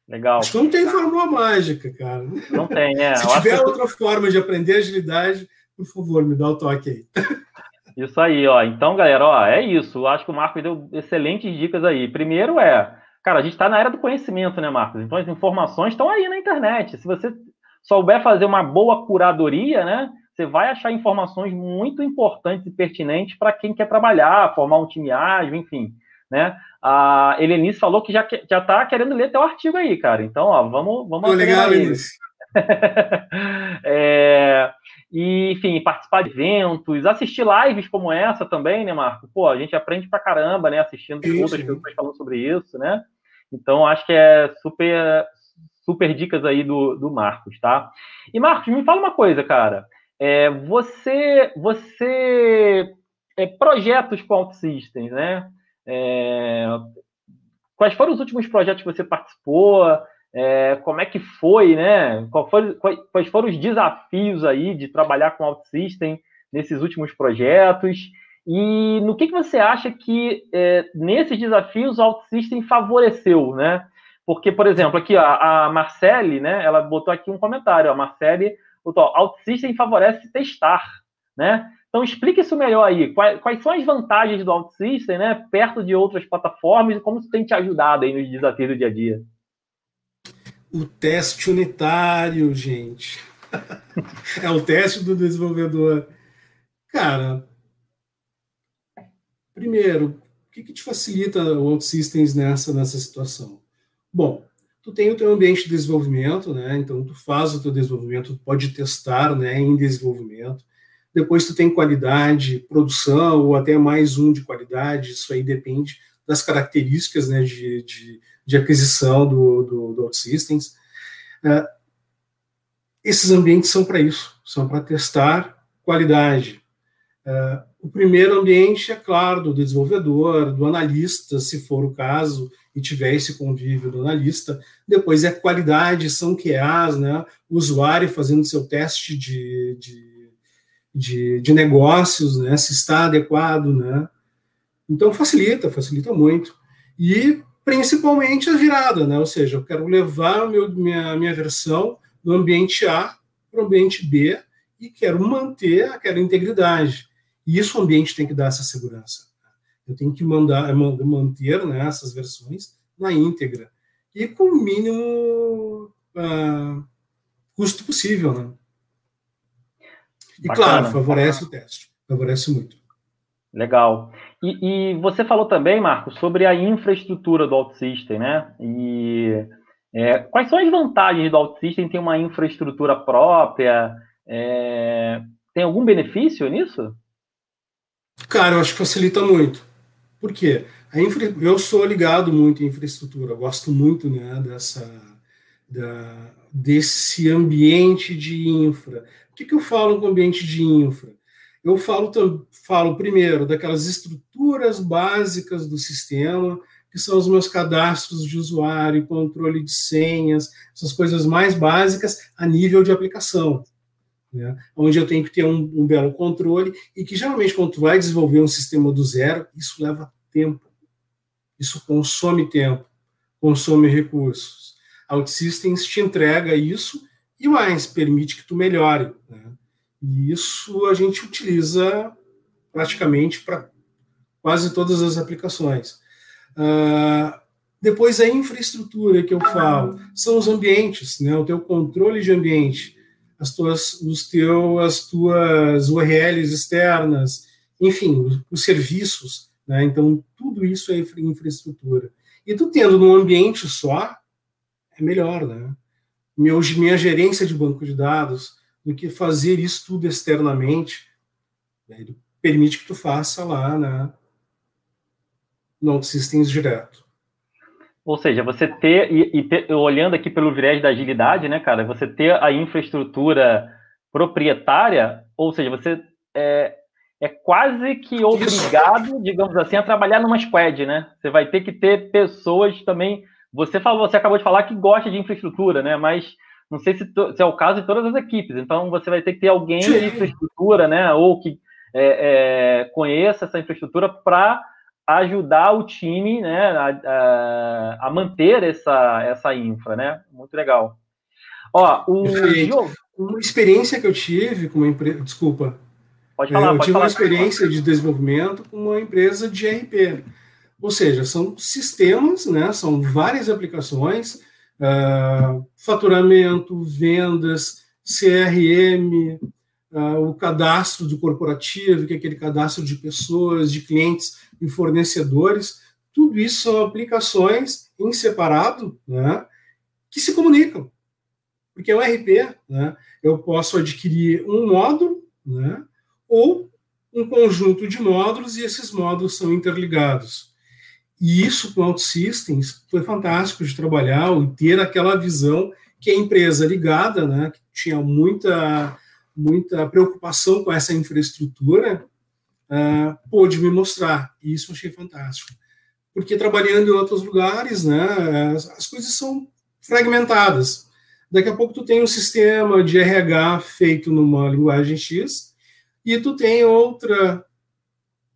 Legal. Acho que não tem fórmula mágica, cara. Não tem, é. Se tiver outra forma de aprender agilidade, por favor, me dá o toque aí. Isso aí, ó. Então, galera, ó, é isso. Eu acho que o Marcos deu excelentes dicas aí. Primeiro é, cara, a gente está na era do conhecimento, né, Marcos? Então as informações estão aí na internet. Se você souber fazer uma boa curadoria, né, você vai achar informações muito importantes e pertinentes para quem quer trabalhar, formar um time ágil, enfim, né? A Helenice falou que já já está querendo ler teu artigo aí, cara. Então, ó, vamos vamos. legal, Helenice. é, e, enfim, participar de eventos, assistir lives como essa também, né, Marco? Pô, a gente aprende pra caramba, né, assistindo isso, outras pessoas falando sobre isso, né? Então, acho que é super, super dicas aí do, do Marcos, tá? E, Marcos, me fala uma coisa, cara. É, você, você é, projetos com OutSystems, né? É, quais foram os últimos projetos que você participou? é, como é que foi, né? Quais foram os desafios aí de trabalhar com OutSystem nesses últimos projetos? E no que, que você acha que é, nesses desafios o OutSystem favoreceu, né? Porque, por exemplo, aqui a, a Marcele, né? Ela botou aqui um comentário. A Marcele botou: OutSystem favorece testar, né? Então explique isso melhor aí. Quais, quais, são as vantagens do OutSystem, né? Perto de outras plataformas e como isso tem te ajudado aí nos desafios do dia a dia? o teste unitário, gente. é o teste do desenvolvedor. Cara, primeiro, que, que te facilita o OutSystems nessa, nessa situação? Bom, tu tem o teu ambiente de desenvolvimento, né? Então tu faz o teu desenvolvimento, pode testar, né, em desenvolvimento. Depois tu tem qualidade, produção ou até mais um de qualidade. Isso aí depende das características, né, de, de, de aquisição do, do, do OutSystems. Uh, esses ambientes são para isso, são para testar qualidade. Uh, o primeiro ambiente, é claro, do desenvolvedor, do analista, se for o caso, e tiver esse convívio do analista. Depois é qualidade, são QAs, né? o usuário fazendo seu teste de, de, de, de negócios, né? se está adequado. Né? Então facilita, facilita muito. E principalmente a virada, né? ou seja, eu quero levar meu, minha, minha versão do ambiente A para o ambiente B e quero manter aquela integridade. E isso o ambiente tem que dar essa segurança. Eu tenho que mandar, manter né, essas versões na íntegra e com o mínimo uh, custo possível. Né? E Bacana. claro, favorece o teste, favorece muito. Legal. E, e, você falou também, Marcos, sobre a infraestrutura do OutSystem, né? E é, quais são as vantagens do OutSystem ter uma infraestrutura própria? É, tem algum benefício nisso? Cara, eu acho que facilita muito. Por quê? Infra... Eu sou ligado muito em infraestrutura, gosto muito né, dessa, da, desse ambiente de infra. O que, que eu falo com ambiente de infra? Eu falo, falo primeiro daquelas estruturas básicas do sistema, que são os meus cadastros de usuário, controle de senhas, essas coisas mais básicas a nível de aplicação né? onde eu tenho que ter um, um, belo controle e que geralmente quando tu vai desenvolver um sistema do zero, isso leva tempo, isso consome tempo, consome recursos. OutSystems te entrega isso e mais, permite que tu melhore. Né? E isso a gente utiliza praticamente para quase todas as aplicações. Uh, depois a infraestrutura que eu falo são os ambientes, né? o teu controle de ambiente as tuas, os teu, as tuas URLs externas, enfim, os, os serviços. Né? Então, tudo isso é infraestrutura. E tu tendo num ambiente só, é melhor, né? Meu, minha gerência de banco de dados, do que fazer isso tudo externamente, né? permite que tu faça lá né? no OutSystems direto. Ou seja, você ter, e, e ter, olhando aqui pelo viés da agilidade, né, cara, você ter a infraestrutura proprietária, ou seja, você é, é quase que obrigado, digamos assim, a trabalhar numa squad, né? Você vai ter que ter pessoas também. Você falou, você acabou de falar que gosta de infraestrutura, né? Mas não sei se, se é o caso de todas as equipes. Então você vai ter que ter alguém de infraestrutura, né? Ou que é, é, conheça essa infraestrutura para ajudar o time né, a, a, manter essa, essa infra, né? Muito legal. Ó, o uma experiência que eu tive com uma empresa, desculpa. Pode falar, eu pode tive falar, uma experiência de desenvolvimento com uma empresa de RP. Ou seja, são sistemas, né? São várias aplicações, uh, faturamento, vendas, CRM, uh, o cadastro do corporativo, que é aquele cadastro de pessoas, de clientes e fornecedores. Tudo isso são aplicações em separado, né, que se comunicam. Porque é um RP, né, eu posso adquirir um módulo, né, ou um conjunto de módulos e esses módulos são interligados. E isso com OutSystems foi fantástico de trabalhar e ter aquela visão que a empresa ligada, né, que tinha muita muita preocupação com essa infraestrutura, uh, pôde me mostrar. E isso achei fantástico. Porque trabalhando em outros lugares, né, as, as coisas são fragmentadas. Daqui a pouco tu tem um sistema de RH feito numa linguagem X e tu tem outra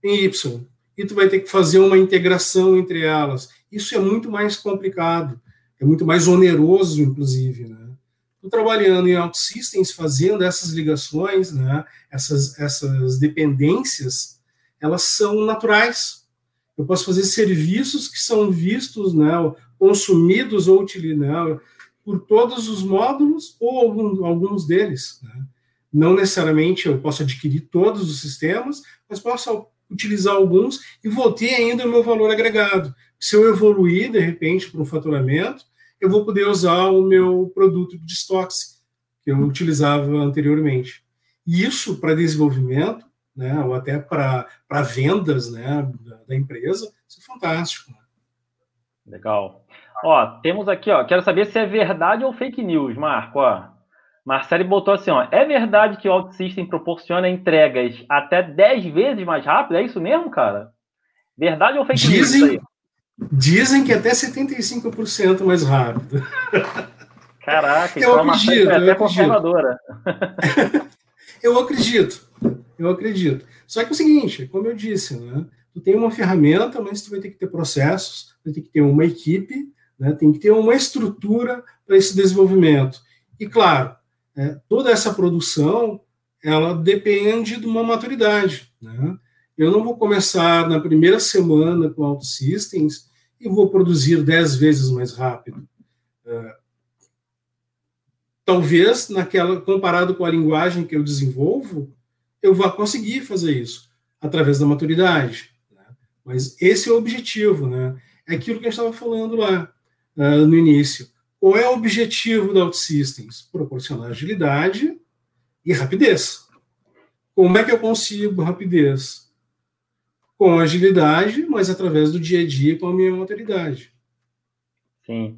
em Y. E tu vai ter que fazer uma integração entre elas. Isso é muito mais complicado, é muito mais oneroso, inclusive, né? Estou trabalhando em OutSystems, fazendo essas ligações, né, essas, essas dependências, elas são naturais. Eu posso fazer serviços que são vistos, né, consumidos ou utilizados né, por todos os módulos ou algum, alguns deles. Né. Não necessariamente eu posso adquirir todos os sistemas, mas posso utilizar alguns e vou ter ainda o meu valor agregado. Se eu evoluir, de repente, para um faturamento, eu vou poder usar o meu produto de estoques que eu utilizava anteriormente. E isso para desenvolvimento, né, ou até para vendas né, da, da, empresa, isso é fantástico. Né? Legal. Ó, temos aqui, ó, quero saber se é verdade ou fake news, Marco. Ó. Marcelo botou assim, ó, é verdade que o OutSystem proporciona entregas até 10 vezes mais rápido? É isso mesmo, cara? Verdade ou fake dizem, news? Dizem que até 75% mais rápido. Caraca, eu então acredito, é até conservadora. eu acredito, eu acredito. Só que é o seguinte, como eu disse, né, tu tem uma ferramenta, mas tu vai ter que ter processos, vai ter que ter uma equipe, né, tem que ter uma estrutura para esse desenvolvimento. E claro, é, toda essa produção ela depende de uma maturidade. Né? Eu não vou começar na primeira semana com Auto Systems e vou produzir dez vezes mais rápido. É, talvez, naquela comparado com a linguagem que eu desenvolvo, eu vá conseguir fazer isso através da maturidade. Né? Mas esse é o objetivo, né? É aquilo que gente estava falando lá uh, no início. Qual é o objetivo da OutSystems? Proporcionar agilidade e rapidez. Como é que eu consigo rapidez? Com agilidade, mas através do dia a dia com a minha maturidade. Sim.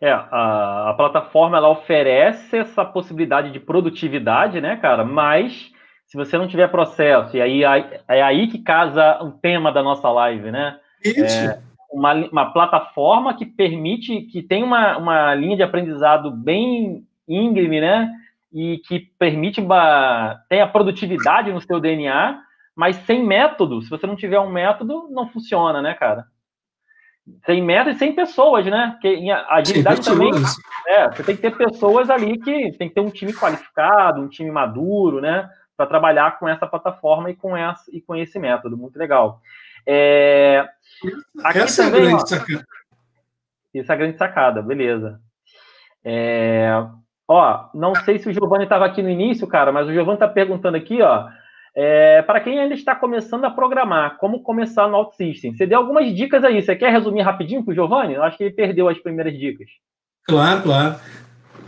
É, a, a plataforma ela oferece essa possibilidade de produtividade, né, cara? Mas se você não tiver processo, e aí é aí que casa o tema da nossa live, né? Isso. É, uma, uma plataforma que permite, que tem uma, uma linha de aprendizado bem íngreme, né? E que permite uma, tem a produtividade no seu DNA, mas sem método. Se você não tiver um método, não funciona, né, cara? Sem método e sem pessoas, né? Porque a agilidade também. É, você tem que ter pessoas ali que tem que ter um time qualificado, um time maduro, né? Para trabalhar com essa plataforma e com, essa, e com esse método. Muito legal. É, Aqui Essa também, é a grande ó, sacada. Isso é a grande sacada, beleza. É, ó, não sei se o Giovanni estava aqui no início, cara, mas o Giovanni está perguntando aqui, ó, é, para quem ainda está começando a programar, como começar no OutSystem? Você deu algumas dicas aí. Você quer resumir rapidinho para o Giovanni? Eu acho que ele perdeu as primeiras dicas. Claro, claro.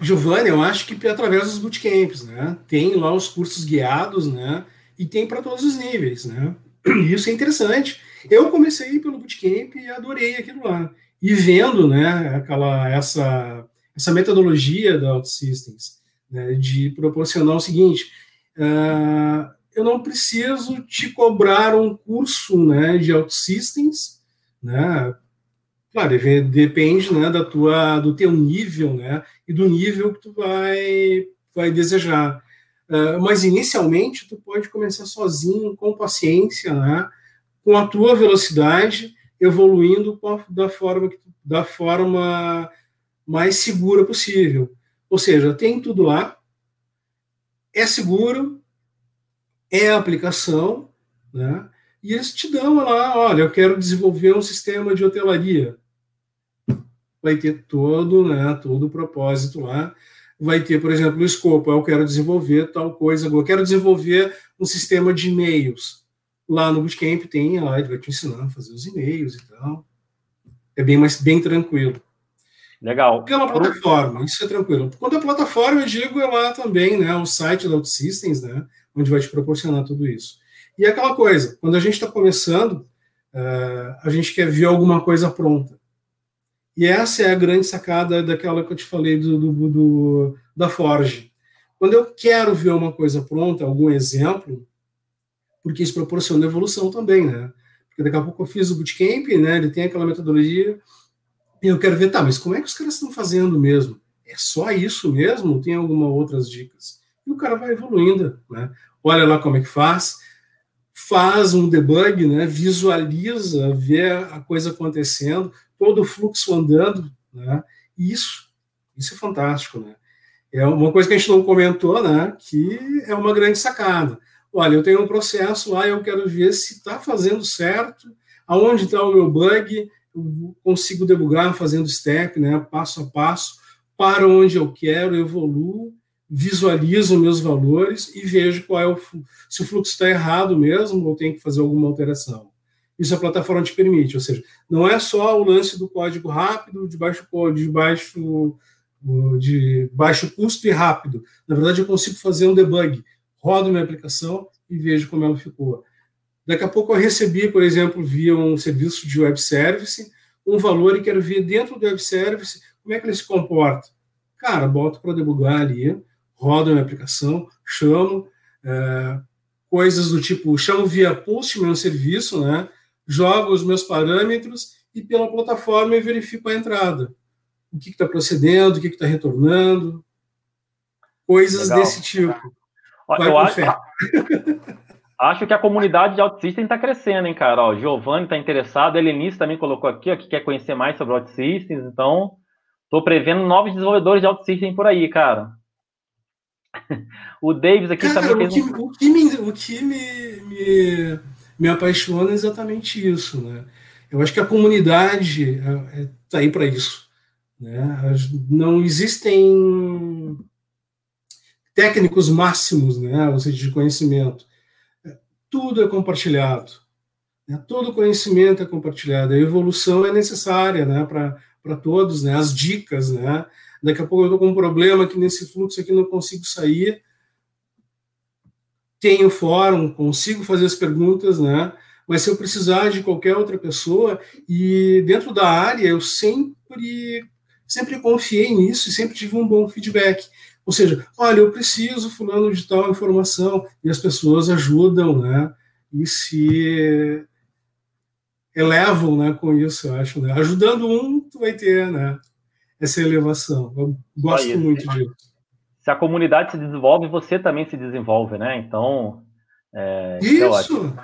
Giovanni, eu acho que através dos bootcamps, né? Tem lá os cursos guiados, né? E tem para todos os níveis, né? Isso é interessante. Eu comecei pelo bootcamp e adorei aquilo lá. E vendo, né, aquela, essa, essa metodologia da OutSystems, né, de proporcionar o seguinte, uh, eu não preciso te cobrar um curso, né, de OutSystems, né, claro, depende, né, da tua, do teu nível, né, e do nível que tu vai, vai desejar. Uh, mas inicialmente tu pode começar sozinho, com paciência, né, com a tua velocidade, evoluindo da forma, da forma mais segura possível. Ou seja, tem tudo lá, é seguro, é a aplicação, né? E eles te dão lá, olha, eu quero desenvolver um sistema de hotelaria. Vai ter todo, né, todo o propósito lá. Vai ter, por exemplo, o escopo, eu quero desenvolver tal coisa, eu quero desenvolver um sistema de e-mails Lá no Bootcamp tem, lá ele vai te ensinar a fazer os e-mails e tal. É bem mais bem tranquilo. Legal. Pela plataforma, isso é tranquilo. Quando a plataforma, eu digo, é lá também, né, o site da OutSystems, né, onde vai te proporcionar tudo isso. E aquela coisa, quando a gente está começando, uh, a gente quer ver alguma coisa pronta. E essa é a grande sacada daquela que eu te falei do, do, do da Forge. Quando eu quero ver uma coisa pronta, algum exemplo, porque isso proporciona evolução também, né? Porque daqui a pouco eu fiz o bootcamp, né? Ele tem aquela metodologia, e eu quero ver, tá, mas como é que os caras estão fazendo mesmo? É só isso mesmo? Tem alguma outras dicas? E o cara vai evoluindo, né? Olha lá como é que faz, faz um debug, né? Visualiza, vê a coisa acontecendo, todo o fluxo andando, né? Isso, isso é fantástico, né? É uma coisa que a gente não comentou, né? Que é uma grande sacada olha, eu tenho um processo lá, eu quero ver se está fazendo certo, aonde está o meu bug, eu consigo debugar fazendo step, né, passo a passo, para onde eu quero, evoluo, visualizo meus valores e vejo qual é o se o fluxo está errado mesmo ou tem que fazer alguma alteração. Isso a plataforma te permite, ou seja, não é só o lance do código rápido, de baixo de baixo de baixo custo e rápido. Na verdade, eu consigo fazer um debug, rodo minha aplicação e vejo como ela ficou. Daqui a pouco eu recebi, por exemplo, via um serviço de web service, um valor e quero ver dentro do web service como é que ele se comporta. Cara, boto para debugar ali, rodo a minha aplicação, chamo, é, coisas do tipo, chamo via post meu serviço, né? jogo os meus parâmetros e pela plataforma eu verifico a entrada. O que está procedendo, o que está retornando, coisas Legal. desse tipo. Vai eu acho, acho que a comunidade de OutSystem está crescendo, hein, cara? O Giovanni está interessado, Helenice também colocou aqui, ó, que quer conhecer mais sobre OutSystems, então estou prevendo novos desenvolvedores de OutSystem por aí, cara. o Davis aqui cara, também o que, um... o que, me, o que me, me me apaixona é exatamente isso, né? Eu acho que a comunidade está é, é, aí para isso. Né? Não existem técnicos máximos, né? ou seja, de conhecimento. Tudo é compartilhado. Né? Todo conhecimento é compartilhado. A evolução é necessária né? para todos, né? as dicas. Né? Daqui a pouco eu estou com um problema que nesse fluxo aqui não consigo sair tenho fórum, consigo fazer as perguntas, né? Mas se eu precisar de qualquer outra pessoa, e dentro da área eu sempre, sempre confiei nisso e sempre tive um bom feedback. Ou seja, olha, eu preciso fulano de tal informação, e as pessoas ajudam, né? E se elevam, né, com isso, eu acho, né? Ajudando um, tu vai ter, né, essa elevação. Eu gosto muito disso se a comunidade se desenvolve, você também se desenvolve, né? Então. É, isso!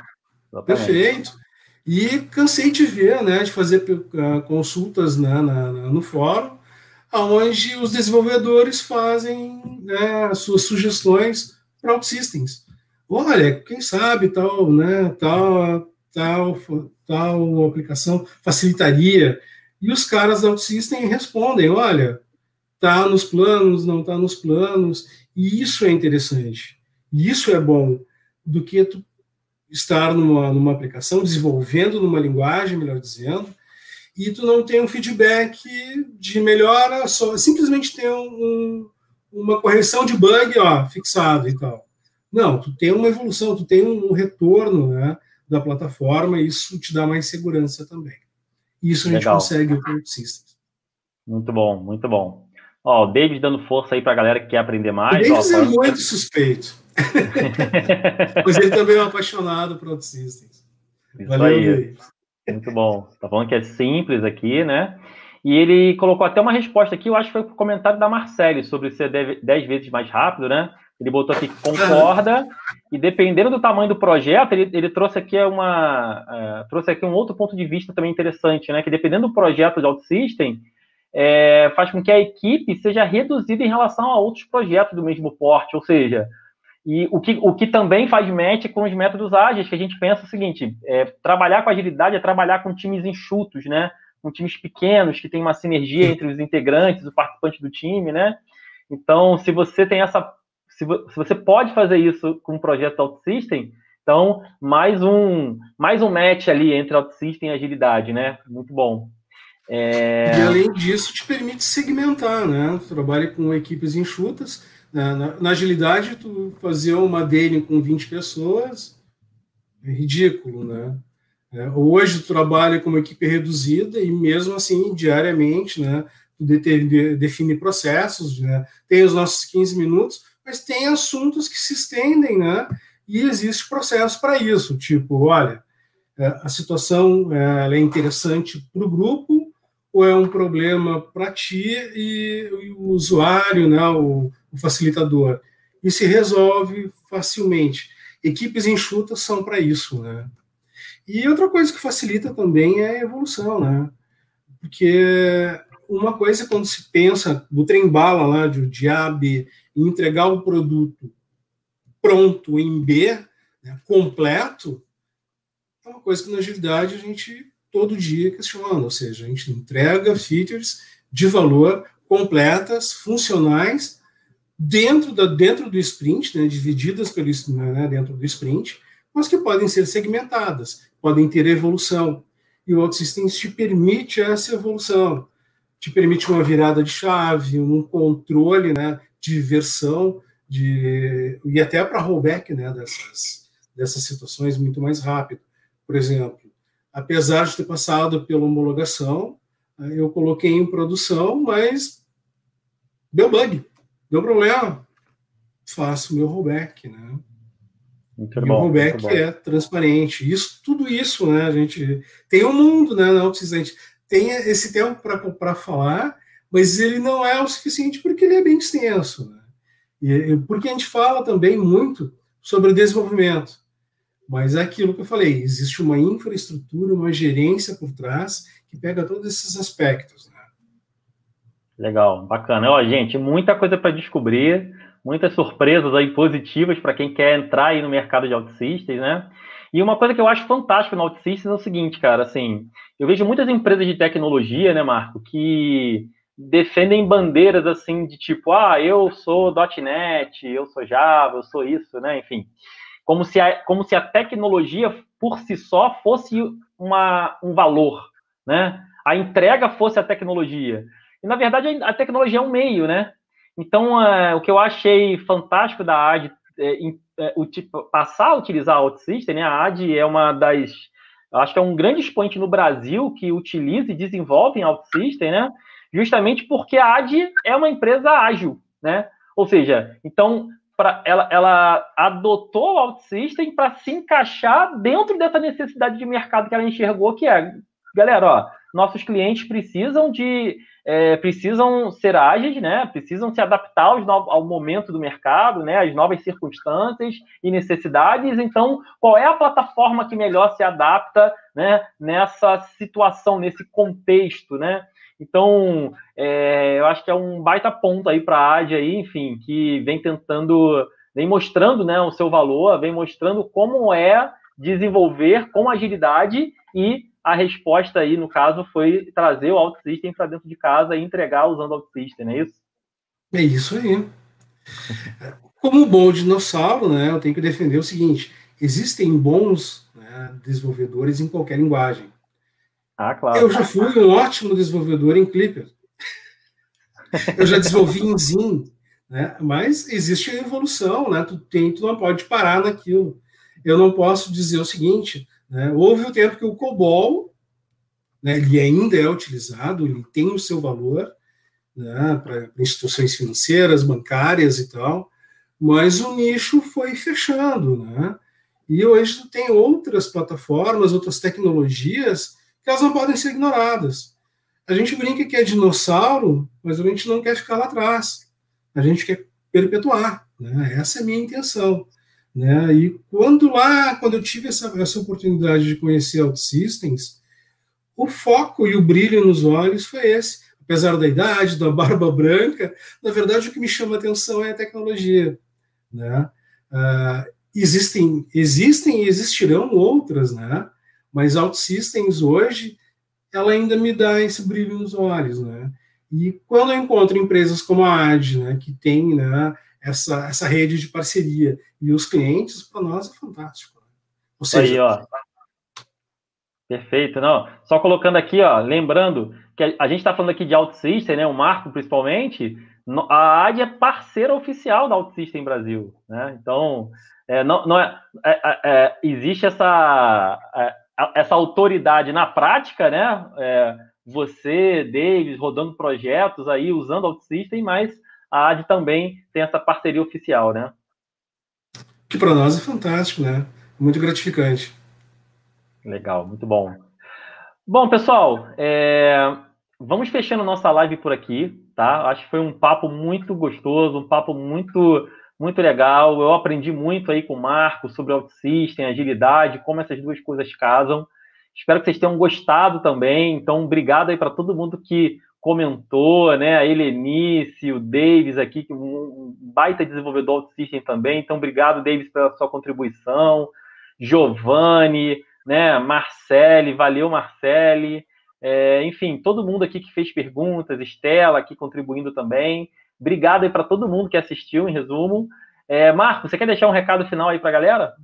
É perfeito. E cansei de ver, né, de fazer uh, consultas né, na, na, no fórum, onde os desenvolvedores fazem né, as suas sugestões para OutSystems. Olha, quem sabe tal, né, tal, tal, tal aplicação facilitaria. E os caras da OutSystem respondem, olha, está nos planos, não está nos planos, e isso é interessante. E isso é bom do que tu estar numa, numa aplicação, desenvolvendo numa linguagem, melhor dizendo, e tu não tem um feedback de melhora, só simplesmente ter um, uma correção de bug ó, fixado e tal. Não, tu tem uma evolução, tu tem um retorno né, da plataforma, e isso te dá mais segurança também. Isso a gente Legal. consegue com o Systems. Muito bom, muito bom. Ó, o David dando força aí para a galera que quer aprender mais. O David é muito suspeito. Mas ele também é um apaixonado por OutSystems. Isso Valeu, aí. David. Muito bom. Tá falando que é simples aqui, né? E ele colocou até uma resposta aqui, eu acho que foi o comentário da Marcele sobre ser 10 vezes mais rápido, né? Ele botou aqui que concorda, e dependendo do tamanho do projeto, ele, ele trouxe aqui uma uh, trouxe aqui um outro ponto de vista também interessante, né? Que dependendo do projeto de OutSystem, é, faz com que a equipe seja reduzida em relação a outros projetos do mesmo porte, ou seja, e o que, o que também faz match com os métodos ágeis, que a gente pensa o seguinte, é, trabalhar com agilidade é trabalhar com times enxutos, né, com times pequenos, que tem uma sinergia entre os integrantes, os participantes do time, né, então, se você tem essa, se, se você pode fazer isso com um projeto OutSystem, então, mais um, mais um match ali entre OutSystem e agilidade, né, muito bom. É... E além disso, te permite segmentar, né? Trabalha com equipes enxutas. Né? Na, na, agilidade, tu fazer uma daily com 20 pessoas é ridículo, né? É, hoje tu trabalha com uma equipe reduzida e mesmo assim, diariamente, né? Tu define processos, né? Tem os nossos 15 minutos, mas tem assuntos que se estendem, né? E existe processo para isso, tipo, olha, é, a situação é, é interessante para o grupo, ou é um problema para ti e, e, o usuário, né, o, o, facilitador. E se resolve facilmente. Equipes enxutas são para isso, né? E outra coisa que facilita também é a evolução, né? Porque uma coisa quando se pensa do trem bala lá de, de A B entregar o produto pronto em B, né, completo, é uma coisa que na agilidade a gente todo dia questionando, ou seja, a gente entrega features de valor completas, funcionais, dentro, da, dentro do sprint, né, divididas pelo, né, dentro do sprint, mas que podem ser segmentadas, podem ter evolução. E o OutSystems te permite essa evolução, te permite uma virada de chave, um controle né, de versão, de, e até para rollback né, dessas, dessas situações muito mais rápido. Por exemplo, apesar de ter passado pela homologação, eu coloquei em produção, mas deu bug, deu problema. Faço meu rollback, né? Muito e bom, o rollback é transparente. Isso, tudo isso, né? A gente tem um mundo, né? Não precisa a gente tem esse tempo para falar, mas ele não é o suficiente porque ele é bem extenso. Né? E, porque a gente fala também muito sobre desenvolvimento. Mas é aquilo que eu falei, existe uma infraestrutura, uma gerência por trás que pega todos esses aspectos. Né? Legal, bacana. Ó, gente, muita coisa para descobrir, muitas surpresas aí positivas para quem quer entrar aí no mercado de OutSystems, né? E uma coisa que eu acho fantástica no OutSystems é o seguinte, cara, assim, eu vejo muitas empresas de tecnologia, né, Marco, que defendem bandeiras assim de tipo, ah, eu sou .NET, eu sou Java, eu sou isso, né, enfim como se a, como se a tecnologia por si só fosse uma, um valor, né? A entrega fosse a tecnologia. E, na verdade, a tecnologia é um meio, né? Então, é, o que eu achei fantástico da AD é, é, o, tipo, passar a utilizar a OutSystem, né? A AD é uma das... Acho que é um grande expoente no Brasil que utiliza e desenvolve em OutSystem, né? Justamente porque a AD é uma empresa ágil, né? Ou seja, então pra, ela, ela adotou o OutSystem para se encaixar dentro dessa necessidade de mercado que ela enxergou, que é, galera, ó, nossos clientes precisam de é, precisam ser ágeis, né? Precisam se adaptar aos ao momento do mercado, né? Às novas circunstâncias e necessidades. Então, qual é a plataforma que melhor se adapta, né? Nessa situação, nesse contexto, né? Então, é, eu acho que é um baita ponto aí para a AD aí, enfim, que vem tentando, vem mostrando né, o seu valor, vem mostrando como é desenvolver com agilidade e a resposta aí, no caso, foi trazer o OutSystem para dentro de casa e entregar usando o OutSystem, não é isso? É isso aí. Como bom dinossauro, né, eu tenho que defender o seguinte: existem bons né, desenvolvedores em qualquer linguagem. Ah, claro. Eu já fui um ótimo desenvolvedor em Clipper. Eu já desenvolvi em Zin, né? Mas existe a evolução, né? Tu, tem, tu não pode parar naquilo. Eu não posso dizer o seguinte, né? Houve o tempo que o COBOL, né, ele ainda é utilizado, ele tem o seu valor, né, para instituições financeiras, bancárias e tal, mas o nicho foi fechando, né? E hoje tem outras plataformas, outras tecnologias que elas não podem ser ignoradas. A gente brinca que é dinossauro, mas a gente não quer ficar lá atrás. A gente quer perpetuar. Né? Essa é a minha intenção. Né? E quando lá, quando eu tive essa, essa oportunidade de conhecer OutSystems, o foco e o brilho nos olhos foi esse. Apesar da idade, da barba branca, na verdade o que me chama atenção é a tecnologia. Né? Uh, existem, existem e existirão outras, né? Mas OutSystems hoje, ela ainda me dá esse brilho nos olhos, né? E quando eu encontro empresas como a AD, né, que tem né, essa, essa rede de parceria e os clientes, para nós é fantástico. Né? Ou seja, Aí, ó. Perfeito, não. Só colocando aqui, ó, lembrando que a gente está falando aqui de OutSystem, né, o Marco principalmente, a AD é parceira oficial da OutSystem Brasil, né? Então, é, não, não é, é, é, é existe essa é, essa autoridade na prática, né? É, você, Davis, rodando projetos aí, usando OutSystem, mas a AD também tem essa parceria oficial, né? Que para nós é fantástico, né? Muito gratificante. Legal, muito bom. Bom, pessoal, é... vamos fechando nossa live por aqui, tá? Acho que foi um papo muito gostoso, um papo muito muito legal. Eu aprendi muito aí com o Marco sobre OutSystem, agilidade, como essas duas coisas casam. Espero que vocês tenham gostado também. Então, obrigado aí para todo mundo que comentou, né? A Helenice, o Davis aqui, que um baita desenvolvedor OutSystem também. Então, obrigado, Davis, pela sua contribuição. Giovanni, né? Marcele, valeu, Marcele. É, enfim, todo mundo aqui que fez perguntas, Estela aqui contribuindo também. Obrigado aí para todo mundo que assistiu, em resumo. É, Marco, você quer deixar um recado final aí para a galera?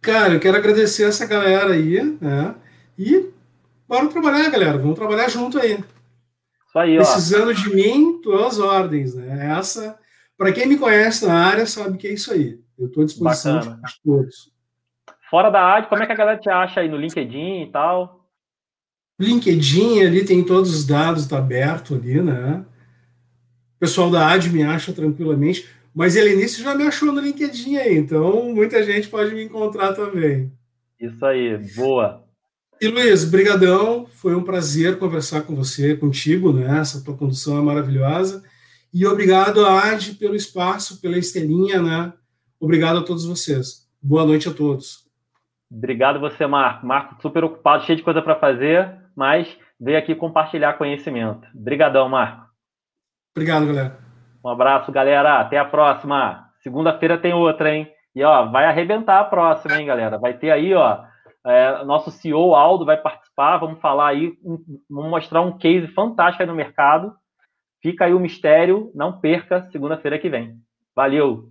Cara, eu quero agradecer essa galera aí, né? E bora trabalhar, galera. Vamos trabalhar junto aí. Isso aí, Precisando ó. de mim, tuas ordens, né? Essa, para quem me conhece na área, sabe que é isso aí. Eu estou à disposição Bacana. de todos. Fora da área, como é que a galera te acha aí no LinkedIn e tal? LinkedIn ali tem todos os dados, está aberto ali, né? O pessoal da AD me acha tranquilamente, mas Helenice já me achou no LinkedIn aí, então muita gente pode me encontrar também. Isso aí, boa. E Luiz, brigadão, foi um prazer conversar com você, contigo, né? Essa tua condução é maravilhosa. E obrigado, AD, pelo espaço, pela estelinha, né? Obrigado a todos vocês. Boa noite a todos. Obrigado você, Marco. Marco, super ocupado, cheio de coisa para fazer, mas veio aqui compartilhar conhecimento. Obrigadão, Marco. Obrigado, galera. Um abraço, galera. Até a próxima. Segunda-feira tem outra, hein? E ó, vai arrebentar a próxima, hein, galera? Vai ter aí, ó, é, nosso CEO Aldo vai participar. Vamos falar aí, vamos mostrar um case fantástico aí no mercado. Fica aí o mistério. Não perca segunda-feira que vem. Valeu!